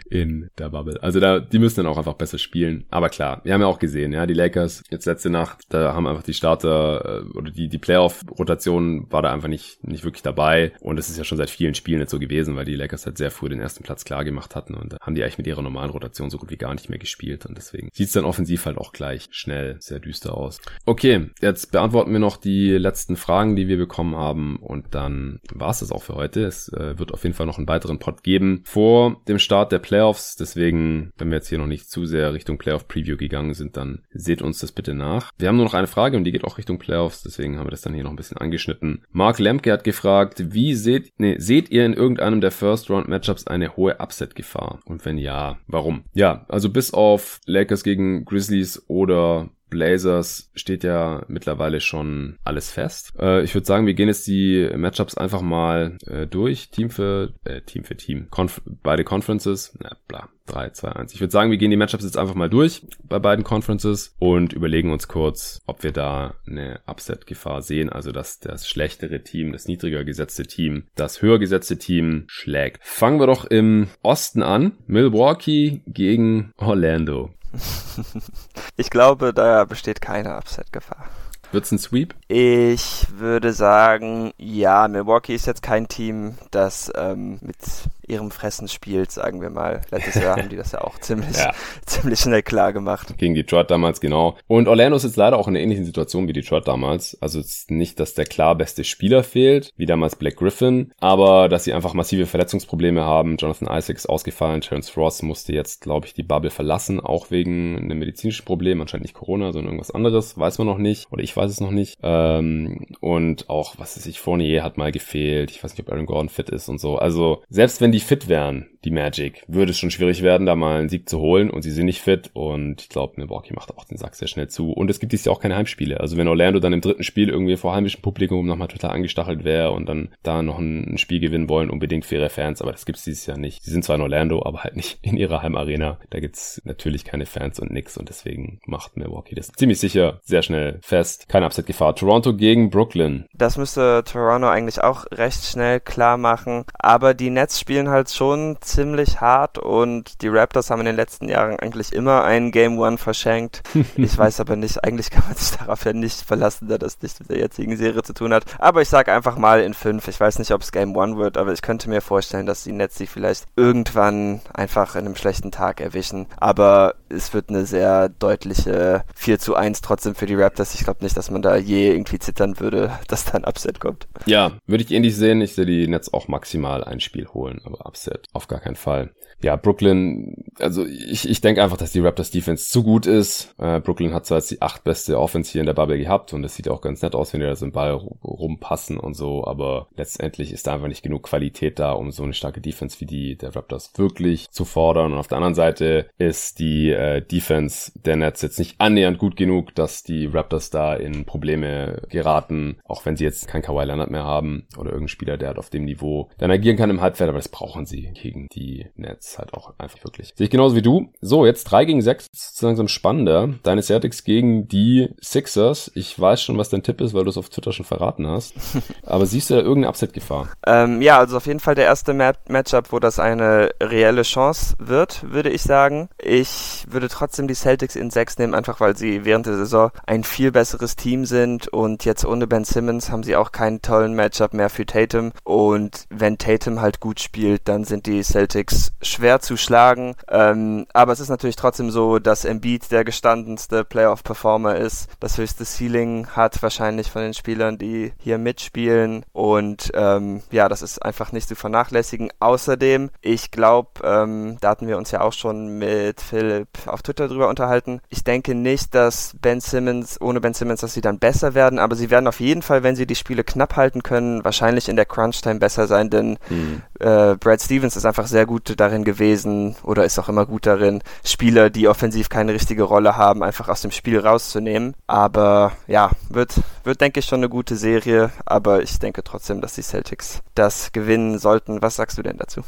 in der Bubble. Also da, die müssen dann auch einfach besser spielen. Aber klar, wir haben ja auch gesehen, ja, die Lakers jetzt letzte Nacht, da haben einfach die Starter äh, oder die, die Playoff-Rotation war da einfach nicht, nicht wirklich dabei. Und es ist ja schon seit vielen Spielen nicht so gewesen, weil die Lakers halt sehr früh den ersten Platz klar gemacht hatten und da haben die eigentlich mit ihrer normalen Rotation so gut wie gar nicht mehr gespielt. Und deswegen sieht es dann offensiv halt auch gleich schnell sehr düster aus. Okay, jetzt beantworten wir noch die letzten Fragen, die wir bekommen haben und dann war es das auch für heute. Es äh, wird auf jeden Fall noch einen weiteren Pod geben vor dem Start der Playoffs. Deswegen, wenn wir jetzt hier noch nicht zu sehr Richtung Playoff Preview gegangen sind, dann seht uns das bitte nach. Wir haben nur noch eine Frage und die geht auch Richtung Playoffs. Deswegen haben wir das dann hier noch ein bisschen angeschnitten. Mark Lemke hat gefragt, wie seht, nee, seht ihr in irgendeinem der First Round Matchups eine hohe Upset-Gefahr? Und wenn ja, warum? Ja, also bis auf Lakers gegen Grizzlies oder Blazers steht ja mittlerweile schon alles fest. Äh, ich würde sagen, wir gehen jetzt die Matchups einfach mal äh, durch. Team für äh, Team für Team. Conf beide Conferences. Na, bla. 3, 2, 1. Ich würde sagen, wir gehen die Matchups jetzt einfach mal durch bei beiden Conferences und überlegen uns kurz, ob wir da eine Upset-Gefahr sehen. Also, dass das schlechtere Team, das niedriger gesetzte Team, das höher gesetzte Team schlägt. Fangen wir doch im Osten an. Milwaukee gegen Orlando. ich glaube, da besteht keine Upset-Gefahr. Wird's ein Sweep? Ich würde sagen, ja, Milwaukee ist jetzt kein Team, das ähm, mit ihrem Fressen spielt, sagen wir mal. Letztes Jahr haben die das ja auch ziemlich, ja. ziemlich schnell klar gemacht. Gegen Detroit damals, genau. Und Orlando ist jetzt leider auch in einer ähnlichen Situation wie Detroit damals. Also es ist nicht, dass der klar beste Spieler fehlt, wie damals Black Griffin, aber dass sie einfach massive Verletzungsprobleme haben. Jonathan Isaacs ausgefallen, Terence Ross musste jetzt, glaube ich, die Bubble verlassen, auch wegen einem medizinischen Problem, anscheinend nicht Corona, sondern irgendwas anderes, weiß man noch nicht, oder ich weiß es noch nicht. Ähm, und auch, was weiß ich, Fournier hat mal gefehlt, ich weiß nicht, ob Aaron Gordon fit ist und so. Also selbst wenn die fit wären, die Magic, würde es schon schwierig werden, da mal einen Sieg zu holen und sie sind nicht fit und ich glaube, Milwaukee macht auch den Sack sehr schnell zu und es gibt dieses Jahr auch keine Heimspiele. Also wenn Orlando dann im dritten Spiel irgendwie vor heimischem Publikum nochmal total angestachelt wäre und dann da noch ein, Spiel gewinnen wollen, unbedingt für ihre Fans, aber das gibt's dieses Jahr nicht. Sie sind zwar in Orlando, aber halt nicht in ihrer Heimarena. Da gibt's natürlich keine Fans und nix und deswegen macht Milwaukee das ziemlich sicher sehr schnell fest. Keine Upset-Gefahr. Toronto gegen Brooklyn. Das müsste Toronto eigentlich auch recht schnell klar machen, aber die Nets spielen halt schon ziemlich hart und die Raptors haben in den letzten Jahren eigentlich immer einen Game One verschenkt. ich weiß aber nicht, eigentlich kann man sich darauf ja nicht verlassen, da das nichts mit der jetzigen Serie zu tun hat. Aber ich sag einfach mal in fünf. Ich weiß nicht, ob es Game One wird, aber ich könnte mir vorstellen, dass die Nets sich vielleicht irgendwann einfach in einem schlechten Tag erwischen. Aber es wird eine sehr deutliche 4 zu 1 trotzdem für die Raptors. Ich glaube nicht, dass man da je irgendwie zittern würde, dass da ein Upset kommt. Ja, würde ich ähnlich sehen. Ich sehe die Nets auch maximal ein Spiel holen, Upset auf gar keinen Fall. Ja, Brooklyn, also ich, ich denke einfach, dass die Raptors Defense zu gut ist. Äh, Brooklyn hat zwar jetzt die acht beste Offense hier in der Bubble gehabt und es sieht auch ganz nett aus, wenn die da so einen Ball rumpassen und so, aber letztendlich ist da einfach nicht genug Qualität da, um so eine starke Defense wie die der Raptors wirklich zu fordern. Und auf der anderen Seite ist die äh, Defense der Nets jetzt nicht annähernd gut genug, dass die Raptors da in Probleme geraten, auch wenn sie jetzt keinen Kawhi Leonard mehr haben oder irgendeinen Spieler, der halt auf dem Niveau dann agieren kann im Halbfeld, aber das brauchen sie gegen die Nets halt auch einfach wirklich. Sehe ich genauso wie du. So, jetzt 3 gegen 6, das ist langsam spannender. Deine Celtics gegen die Sixers. Ich weiß schon, was dein Tipp ist, weil du es auf Twitter schon verraten hast. Aber siehst du da irgendeine Upset-Gefahr? Ähm, ja, also auf jeden Fall der erste Mat Matchup, wo das eine reelle Chance wird, würde ich sagen. Ich würde trotzdem die Celtics in 6 nehmen, einfach weil sie während der Saison ein viel besseres Team sind und jetzt ohne Ben Simmons haben sie auch keinen tollen Matchup mehr für Tatum. Und wenn Tatum halt gut spielt, spielt, dann sind die Celtics schwer zu schlagen. Ähm, aber es ist natürlich trotzdem so, dass Embiid der gestandenste Playoff-Performer ist, das höchste Ceiling hat wahrscheinlich von den Spielern, die hier mitspielen. Und ähm, ja, das ist einfach nicht zu vernachlässigen. Außerdem, ich glaube, ähm, da hatten wir uns ja auch schon mit Philipp auf Twitter drüber unterhalten. Ich denke nicht, dass Ben Simmons, ohne Ben Simmons, dass sie dann besser werden, aber sie werden auf jeden Fall, wenn sie die Spiele knapp halten können, wahrscheinlich in der Crunch-Time besser sein, denn hm. äh, Brad Stevens ist einfach sehr gut darin gewesen oder ist auch immer gut darin, Spieler, die offensiv keine richtige Rolle haben, einfach aus dem Spiel rauszunehmen. Aber ja, wird, wird denke ich schon eine gute Serie, aber ich denke trotzdem, dass die Celtics das gewinnen sollten. Was sagst du denn dazu?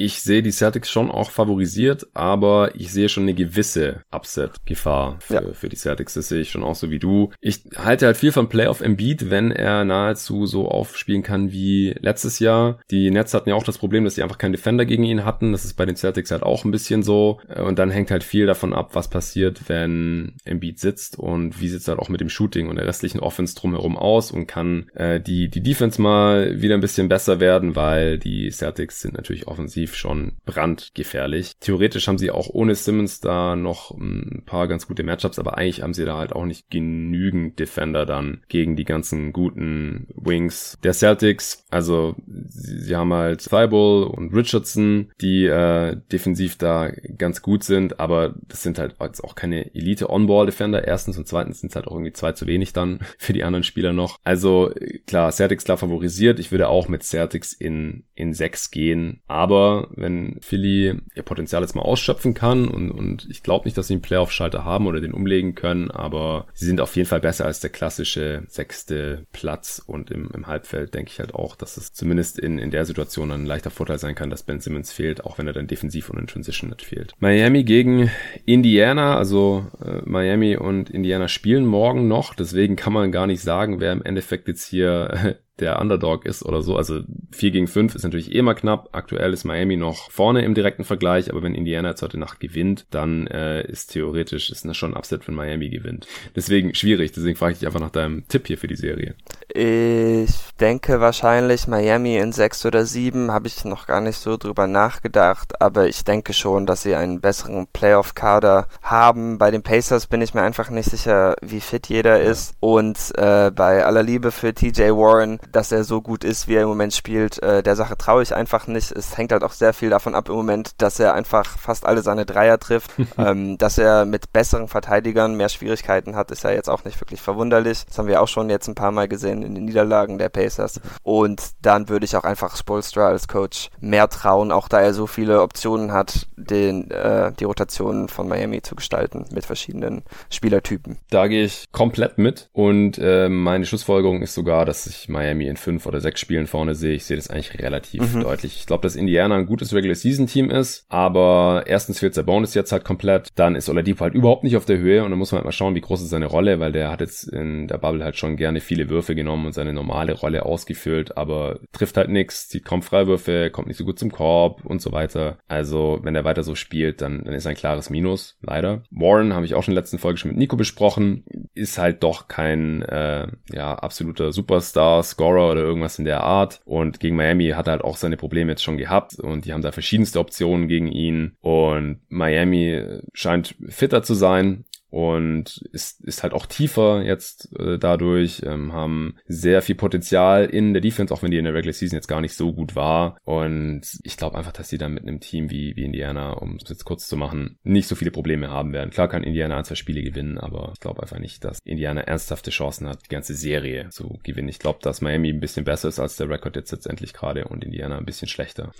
Ich sehe die Celtics schon auch favorisiert, aber ich sehe schon eine gewisse Upset-Gefahr für, ja. für die Celtics. Das sehe ich schon auch so wie du. Ich halte halt viel von Playoff Embiid, wenn er nahezu so aufspielen kann wie letztes Jahr. Die Nets hatten ja auch das Problem, dass sie einfach keinen Defender gegen ihn hatten. Das ist bei den Celtics halt auch ein bisschen so. Und dann hängt halt viel davon ab, was passiert, wenn Embiid sitzt und wie sieht es halt auch mit dem Shooting und der restlichen Offense drumherum aus und kann äh, die, die Defense mal wieder ein bisschen besser werden, weil die Celtics sind natürlich offensiv defensiv schon brandgefährlich. Theoretisch haben sie auch ohne Simmons da noch ein paar ganz gute Matchups, aber eigentlich haben sie da halt auch nicht genügend Defender dann gegen die ganzen guten Wings der Celtics. Also sie, haben halt Thibault und Richardson, die äh, defensiv da ganz gut sind, aber das sind halt jetzt auch keine Elite-On-Ball-Defender. Erstens und zweitens sind es halt auch irgendwie zwei zu wenig dann für die anderen Spieler noch. Also klar, Celtics klar favorisiert. Ich würde auch mit Celtics in, in sechs gehen, aber wenn Philly ihr Potenzial jetzt mal ausschöpfen kann und, und ich glaube nicht, dass sie einen Playoff-Schalter haben oder den umlegen können, aber sie sind auf jeden Fall besser als der klassische sechste Platz und im, im Halbfeld denke ich halt auch, dass es zumindest in, in der Situation ein leichter Vorteil sein kann, dass Ben Simmons fehlt, auch wenn er dann defensiv und in Transition nicht fehlt. Miami gegen Indiana, also äh, Miami und Indiana spielen morgen noch, deswegen kann man gar nicht sagen, wer im Endeffekt jetzt hier der Underdog ist oder so. Also 4 gegen 5 ist natürlich eh mal knapp. Aktuell ist Miami noch vorne im direkten Vergleich, aber wenn Indiana jetzt heute Nacht gewinnt, dann äh, ist theoretisch ist das schon ein Upset, wenn Miami gewinnt. Deswegen schwierig, deswegen frage ich dich einfach nach deinem Tipp hier für die Serie. Ich denke wahrscheinlich Miami in 6 oder 7, habe ich noch gar nicht so drüber nachgedacht, aber ich denke schon, dass sie einen besseren Playoff-Kader haben. Bei den Pacers bin ich mir einfach nicht sicher, wie fit jeder ist und äh, bei aller Liebe für TJ Warren dass er so gut ist, wie er im Moment spielt, äh, der Sache traue ich einfach nicht. Es hängt halt auch sehr viel davon ab im Moment, dass er einfach fast alle seine Dreier trifft. ähm, dass er mit besseren Verteidigern mehr Schwierigkeiten hat, ist ja jetzt auch nicht wirklich verwunderlich. Das haben wir auch schon jetzt ein paar Mal gesehen in den Niederlagen der Pacers. Und dann würde ich auch einfach Spolstra als Coach mehr trauen, auch da er so viele Optionen hat, den, äh, die Rotationen von Miami zu gestalten mit verschiedenen Spielertypen. Da gehe ich komplett mit und äh, meine Schlussfolgerung ist sogar, dass sich Miami Miami in fünf oder sechs Spielen vorne sehe. Ich sehe das eigentlich relativ mhm. deutlich. Ich glaube, dass Indiana ein gutes Regular Season Team ist, aber erstens fehlt der Bonus jetzt halt komplett. Dann ist Oladipo halt überhaupt nicht auf der Höhe und dann muss man halt mal schauen, wie groß ist seine Rolle, weil der hat jetzt in der Bubble halt schon gerne viele Würfe genommen und seine normale Rolle ausgefüllt, aber trifft halt nichts, zieht kaum Freiwürfe, kommt nicht so gut zum Korb und so weiter. Also, wenn er weiter so spielt, dann, dann ist ein klares Minus, leider. Warren habe ich auch schon in der letzten Folge schon mit Nico besprochen, ist halt doch kein äh, ja absoluter Superstar, Scorer oder irgendwas in der Art. Und gegen Miami hat er halt auch seine Probleme jetzt schon gehabt und die haben da verschiedenste Optionen gegen ihn. Und Miami scheint fitter zu sein und ist, ist halt auch tiefer jetzt äh, dadurch, ähm, haben sehr viel Potenzial in der Defense, auch wenn die in der Regular Season jetzt gar nicht so gut war. Und ich glaube einfach, dass sie dann mit einem Team wie, wie Indiana, um es jetzt kurz zu machen, nicht so viele Probleme haben werden. Klar kann Indiana ein, zwei Spiele gewinnen, aber ich glaube einfach nicht, dass Indiana ernsthafte Chancen hat, die ganze Serie zu gewinnen. Ich glaube, dass Miami ein bisschen besser ist als der Rekord jetzt letztendlich gerade und Indiana ein bisschen schlechter.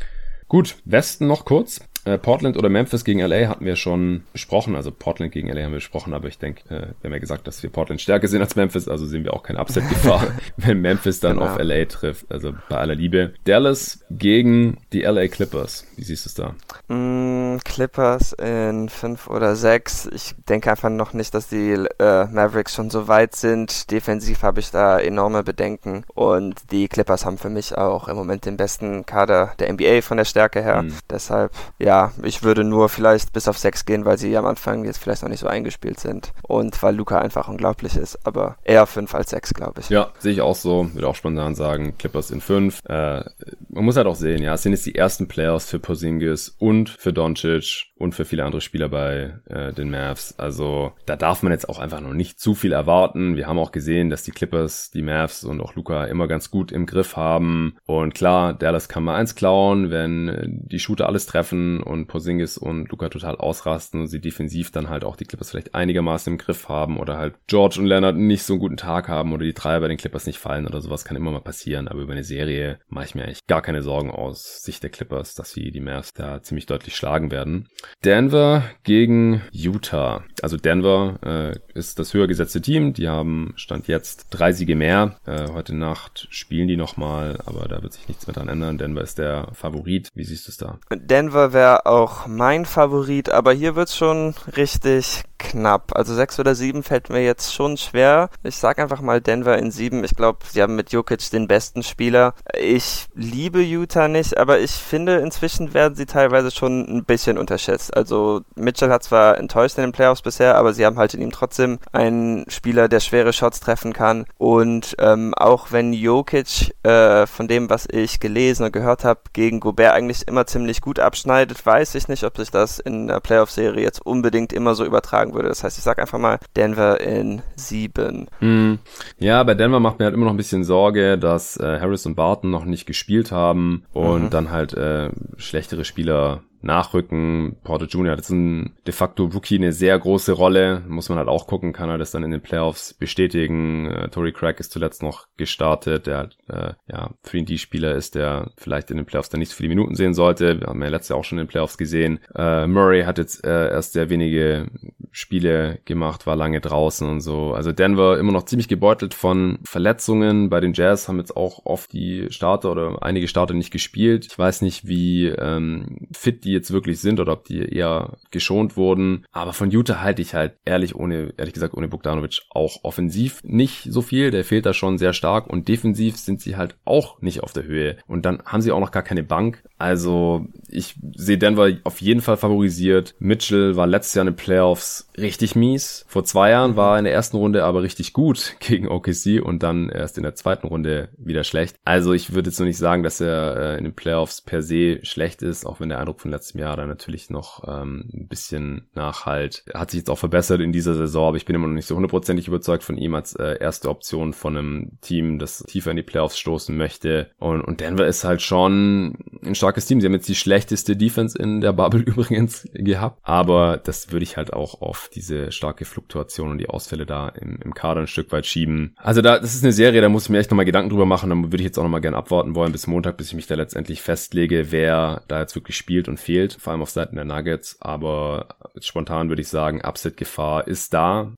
Gut, Westen noch kurz. Äh, Portland oder Memphis gegen LA hatten wir schon besprochen. Also Portland gegen LA haben wir besprochen, aber ich denke, äh, wir haben ja gesagt, dass wir Portland stärker sind als Memphis, also sehen wir auch keine Upset-Gefahr, wenn Memphis dann genau. auf LA trifft. Also bei aller Liebe. Dallas gegen die LA Clippers. Wie siehst du es da? Mm, Clippers in fünf oder sechs. Ich denke einfach noch nicht, dass die äh, Mavericks schon so weit sind. Defensiv habe ich da enorme Bedenken und die Clippers haben für mich auch im Moment den besten Kader der NBA von der Stärke her. Mhm. Deshalb, ja, ich würde nur vielleicht bis auf sechs gehen, weil sie am Anfang jetzt vielleicht noch nicht so eingespielt sind und weil Luca einfach unglaublich ist, aber eher fünf als sechs, glaube ich. Ja, sehe ich auch so, würde auch spontan sagen, Clippers in fünf. Äh, man muss halt auch sehen, ja, es sind jetzt die ersten Playoffs für Porzingis und für Doncic und für viele andere Spieler bei äh, den Mavs. Also da darf man jetzt auch einfach noch nicht zu viel erwarten. Wir haben auch gesehen, dass die Clippers, die Mavs und auch Luca immer ganz gut im Griff haben. Und klar, Dallas kann mal eins klauen, wenn die Shooter alles treffen und Porzingis und Luca total ausrasten und sie defensiv dann halt auch die Clippers vielleicht einigermaßen im Griff haben oder halt George und Leonard nicht so einen guten Tag haben oder die Dreier bei den Clippers nicht fallen oder sowas kann immer mal passieren. Aber über eine Serie mache ich mir eigentlich gar keine Sorgen aus Sicht der Clippers, dass sie die Mavs da ziemlich deutlich schlagen werden. Denver gegen Utah. Also Denver äh, ist das höher gesetzte Team. Die haben Stand jetzt drei Siege mehr. Äh, heute Nacht spielen die nochmal, aber da wird sich nichts mehr dran ändern. Denver ist der Favorit. Wie siehst du es da? Denver wäre auch mein Favorit, aber hier wird's schon richtig knapp. Also sechs oder sieben fällt mir jetzt schon schwer. Ich sag einfach mal Denver in sieben. Ich glaube, sie haben mit Jokic den besten Spieler. Ich liebe Utah nicht, aber ich finde, inzwischen werden sie teilweise schon ein bisschen unterschätzt. Also Mitchell hat zwar enttäuscht in den Playoffs bisher, aber sie haben halt in ihm trotzdem einen Spieler, der schwere Shots treffen kann. Und ähm, auch wenn Jokic äh, von dem, was ich gelesen und gehört habe, gegen Gobert eigentlich immer ziemlich gut abschneidet, weiß ich nicht, ob sich das in der Playoff-Serie jetzt unbedingt immer so übertragen würde. Das heißt, ich sage einfach mal Denver in sieben. Hm. Ja, bei Denver macht mir halt immer noch ein bisschen Sorge, dass äh, Harris und Barton noch nicht gespielt haben und mhm. dann halt äh, schlechtere Spieler nachrücken. Porter Jr. hat jetzt ein de facto Rookie eine sehr große Rolle. Muss man halt auch gucken, kann er das dann in den Playoffs bestätigen. Äh, Tory Craig ist zuletzt noch gestartet, der halt, äh, ja 3D-Spieler ist, der vielleicht in den Playoffs dann nicht so viele Minuten sehen sollte. Wir haben ja letztes Jahr auch schon in den Playoffs gesehen. Äh, Murray hat jetzt äh, erst sehr wenige Spiele gemacht, war lange draußen und so. Also Denver immer noch ziemlich gebeutelt von Verletzungen. Bei den Jazz haben jetzt auch oft die Starter oder einige Starter nicht gespielt. Ich weiß nicht, wie ähm, fit die jetzt wirklich sind oder ob die eher geschont wurden. Aber von Utah halte ich halt ehrlich ohne, ehrlich gesagt, ohne Bogdanovic auch offensiv nicht so viel. Der fehlt da schon sehr stark und defensiv sind sie halt auch nicht auf der Höhe. Und dann haben sie auch noch gar keine Bank. Also ich sehe Denver auf jeden Fall favorisiert. Mitchell war letztes Jahr in den Playoffs richtig mies. Vor zwei Jahren war er in der ersten Runde aber richtig gut gegen OKC und dann erst in der zweiten Runde wieder schlecht. Also ich würde jetzt noch nicht sagen, dass er äh, in den Playoffs per se schlecht ist, auch wenn der Eindruck von letztem Jahr da natürlich noch ähm, ein bisschen nachhalt. Hat sich jetzt auch verbessert in dieser Saison, aber ich bin immer noch nicht so hundertprozentig überzeugt von ihm als äh, erste Option von einem Team, das tiefer in die Playoffs stoßen möchte. Und, und Denver ist halt schon ein starkes Team. Sie haben jetzt die schlechteste Defense in der Bubble übrigens gehabt, aber das würde ich halt auch auf diese starke Fluktuation und die Ausfälle da im, im Kader ein Stück weit schieben. Also da, das ist eine Serie, da muss ich mir echt nochmal Gedanken drüber machen. Dann würde ich jetzt auch nochmal gerne abwarten wollen bis Montag, bis ich mich da letztendlich festlege, wer da jetzt wirklich spielt und fehlt, vor allem auf Seiten der Nuggets. Aber spontan würde ich sagen, Upset-Gefahr ist da.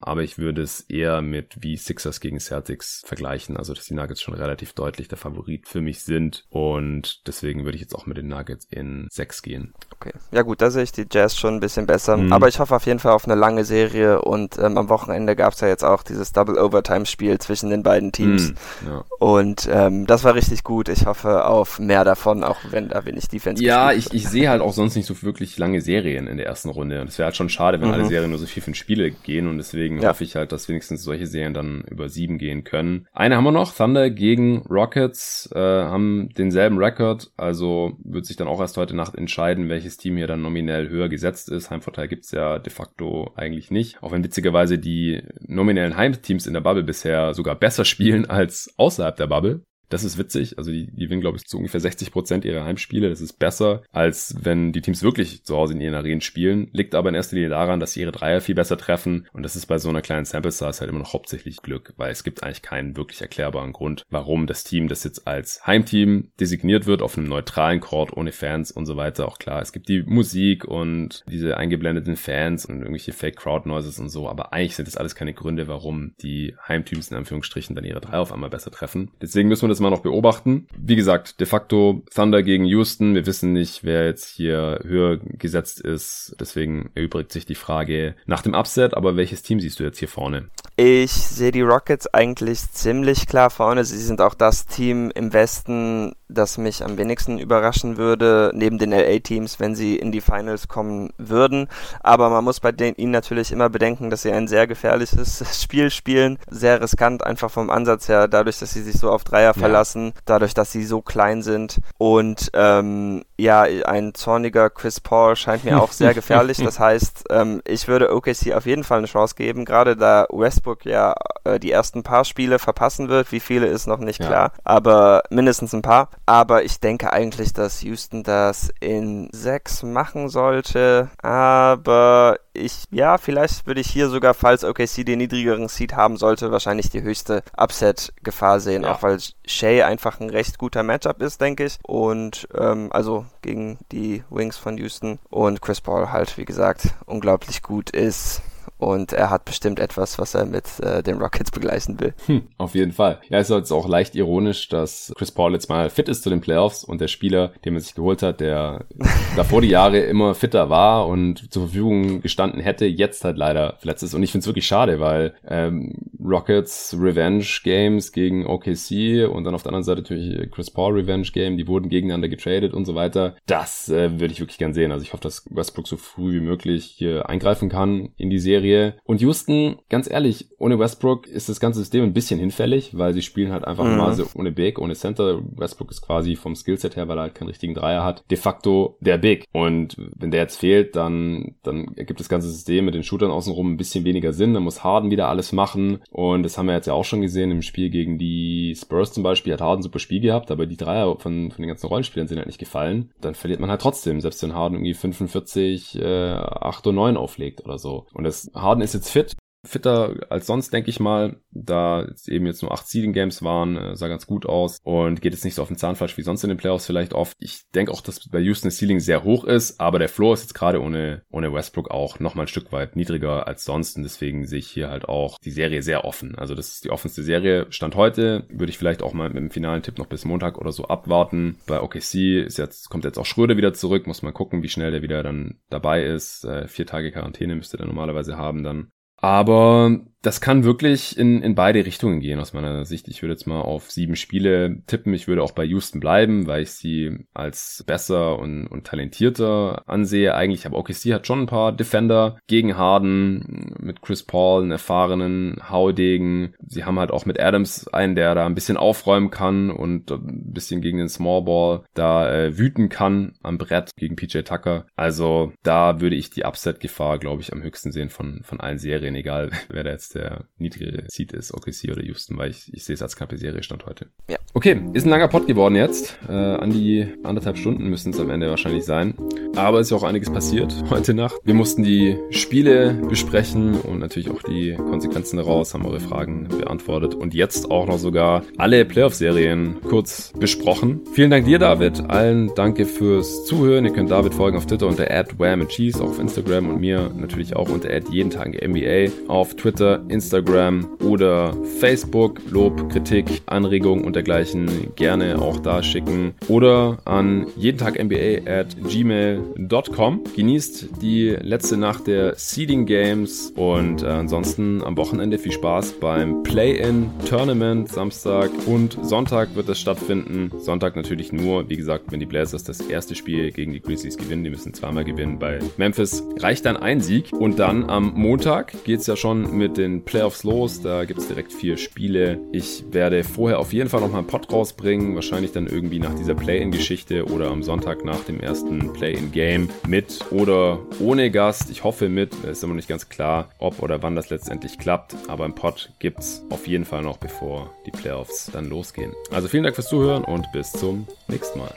Aber ich würde es eher mit wie Sixers gegen Celtics vergleichen. Also, dass die Nuggets schon relativ deutlich der Favorit für mich sind. Und deswegen würde ich jetzt auch mit den Nuggets in 6 gehen. Okay. Ja gut, da sehe ich die Jazz schon ein bisschen besser. Mhm. Aber ich hoffe auf jeden Fall auf eine lange Serie. Und ähm, am Wochenende gab es ja jetzt auch dieses Double Overtime-Spiel zwischen den beiden Teams. Mhm. Ja. Und ähm, das war richtig gut. Ich hoffe auf mehr davon, auch wenn da wenig Defense Ja, ich, ich sehe halt auch sonst nicht so wirklich lange Serien in der ersten Runde. Und es wäre halt schon schade, wenn mhm. alle Serien nur so vier, fünf Spiele gehen. Und deswegen deswegen ja. hoffe ich halt, dass wenigstens solche Serien dann über sieben gehen können. Eine haben wir noch, Thunder gegen Rockets, äh, haben denselben Rekord, also wird sich dann auch erst heute Nacht entscheiden, welches Team hier dann nominell höher gesetzt ist. Heimvorteil gibt's ja de facto eigentlich nicht. Auch wenn witzigerweise die nominellen Heimteams in der Bubble bisher sogar besser spielen als außerhalb der Bubble. Das ist witzig. Also die, gewinnen, glaube ich, zu ungefähr 60 Prozent ihrer Heimspiele. Das ist besser, als wenn die Teams wirklich zu Hause in ihren Arenen spielen. Liegt aber in erster Linie daran, dass sie ihre Dreier viel besser treffen. Und das ist bei so einer kleinen Sample Size halt immer noch hauptsächlich Glück, weil es gibt eigentlich keinen wirklich erklärbaren Grund, warum das Team, das jetzt als Heimteam designiert wird, auf einem neutralen Court ohne Fans und so weiter. Auch klar, es gibt die Musik und diese eingeblendeten Fans und irgendwelche Fake Crowd Noises und so. Aber eigentlich sind das alles keine Gründe, warum die Heimteams in Anführungsstrichen dann ihre Dreier auf einmal besser treffen. Deswegen müssen wir das alles mal noch beobachten. Wie gesagt, de facto Thunder gegen Houston. Wir wissen nicht, wer jetzt hier höher gesetzt ist. Deswegen erübrigt sich die Frage nach dem Upset. Aber welches Team siehst du jetzt hier vorne? Ich sehe die Rockets eigentlich ziemlich klar vorne. Sie sind auch das Team im Westen, das mich am wenigsten überraschen würde, neben den LA-Teams, wenn sie in die Finals kommen würden. Aber man muss bei denen, ihnen natürlich immer bedenken, dass sie ein sehr gefährliches Spiel spielen. Sehr riskant, einfach vom Ansatz her, dadurch, dass sie sich so auf Dreier ja. Verlassen, dadurch, dass sie so klein sind. Und ähm, ja, ein zorniger Chris Paul scheint mir auch sehr gefährlich. Das heißt, ähm, ich würde OKC auf jeden Fall eine Chance geben, gerade da Westbrook ja äh, die ersten paar Spiele verpassen wird. Wie viele ist noch nicht ja. klar, aber mindestens ein paar. Aber ich denke eigentlich, dass Houston das in sechs machen sollte. Aber ich, ja, vielleicht würde ich hier sogar, falls OKC den niedrigeren Seed haben sollte, wahrscheinlich die höchste Upset-Gefahr sehen, ja. auch weil Shea einfach ein recht guter Matchup ist, denke ich. Und ähm, also gegen die Wings von Houston. Und Chris Paul halt, wie gesagt, unglaublich gut ist und er hat bestimmt etwas, was er mit äh, den Rockets begleichen will. Hm, auf jeden Fall. Ja, ist jetzt auch leicht ironisch, dass Chris Paul jetzt mal fit ist zu den Playoffs und der Spieler, den man sich geholt hat, der davor die Jahre immer fitter war und zur Verfügung gestanden hätte, jetzt halt leider verletzt ist. Und ich finde es wirklich schade, weil ähm, Rockets Revenge Games gegen OKC und dann auf der anderen Seite natürlich Chris Paul Revenge Game, die wurden gegeneinander getradet und so weiter. Das äh, würde ich wirklich gern sehen. Also ich hoffe, dass Westbrook so früh wie möglich hier eingreifen kann in die Serie Serie. Und Houston, ganz ehrlich, ohne Westbrook ist das ganze System ein bisschen hinfällig, weil sie spielen halt einfach mhm. mal so ohne Big, ohne Center. Westbrook ist quasi vom Skillset her, weil er halt keinen richtigen Dreier hat, de facto der Big. Und wenn der jetzt fehlt, dann, dann ergibt das ganze System mit den Shootern außenrum ein bisschen weniger Sinn. Dann muss Harden wieder alles machen. Und das haben wir jetzt ja auch schon gesehen im Spiel gegen die Spurs zum Beispiel. Hat Harden ein super Spiel gehabt, aber die Dreier von, von den ganzen Rollenspielern sind halt nicht gefallen. Dann verliert man halt trotzdem, selbst wenn Harden irgendwie 45, äh, 8 und 9 auflegt oder so. Und das Harden ist jetzt fit, fitter als sonst, denke ich mal, da eben jetzt nur acht Seeding Games waren, äh, sah ganz gut aus und geht jetzt nicht so auf den Zahnfleisch wie sonst in den Playoffs vielleicht oft. Ich denke auch, dass bei Houston das Ceiling sehr hoch ist, aber der Floor ist jetzt gerade ohne, ohne Westbrook auch nochmal ein Stück weit niedriger als sonst und deswegen sehe ich hier halt auch die Serie sehr offen. Also das ist die offenste Serie. Stand heute würde ich vielleicht auch mal mit dem finalen Tipp noch bis Montag oder so abwarten. Bei OKC ist jetzt, kommt jetzt auch Schröder wieder zurück, muss man gucken, wie schnell der wieder dann dabei ist. Äh, vier Tage Quarantäne müsste der normalerweise haben dann. Aber das kann wirklich in, in beide Richtungen gehen aus meiner Sicht. Ich würde jetzt mal auf sieben Spiele tippen. Ich würde auch bei Houston bleiben, weil ich sie als besser und, und talentierter ansehe. Eigentlich, aber OKC hat schon ein paar Defender gegen Harden mit Chris Paul, einen erfahrenen Haudegen. Sie haben halt auch mit Adams einen, der da ein bisschen aufräumen kann und ein bisschen gegen den Small Ball da äh, wüten kann am Brett gegen PJ Tucker. Also da würde ich die Upset-Gefahr, glaube ich, am höchsten sehen von, von allen Serien, egal wer da jetzt der niedrige Seed ist, OKC oder Houston, weil ich, ich sehe es als knappe Serie stand heute. Ja. Okay, ist ein langer Pod geworden jetzt. Äh, an die anderthalb Stunden müssen es am Ende wahrscheinlich sein. Aber es ist ja auch einiges passiert heute Nacht. Wir mussten die Spiele besprechen und natürlich auch die Konsequenzen daraus, haben eure Fragen beantwortet und jetzt auch noch sogar alle Playoff-Serien kurz besprochen. Vielen Dank dir, David. Allen danke fürs Zuhören. Ihr könnt David folgen auf Twitter unter @whamandcheese, auch auf Instagram und mir natürlich auch unter jeden Tag NBA auf Twitter, Instagram oder Facebook. Lob, Kritik, Anregungen und dergleichen gerne auch da schicken oder an jeden Tag NBA at gmail.com. Genießt die letzte Nacht der Seeding Games und äh, ansonsten am Wochenende viel Spaß beim Play-In Tournament. Samstag und Sonntag wird es stattfinden. Sonntag natürlich nur, wie gesagt, wenn die Blazers das erste Spiel gegen die Grizzlies gewinnen. Die müssen zweimal gewinnen. Bei Memphis reicht dann ein Sieg und dann am Montag geht es ja schon mit den Playoffs los. Da gibt es direkt vier Spiele. Ich werde vorher auf jeden Fall noch mal einen Pod rausbringen. Wahrscheinlich dann irgendwie nach dieser Play-In-Geschichte oder am Sonntag nach dem ersten Play-In-Game mit oder ohne Gast. Ich hoffe mit. Ist immer nicht ganz klar, ob oder wann das letztendlich klappt. Aber ein Pod gibt es auf jeden Fall noch, bevor die Playoffs dann losgehen. Also vielen Dank fürs Zuhören und bis zum nächsten Mal.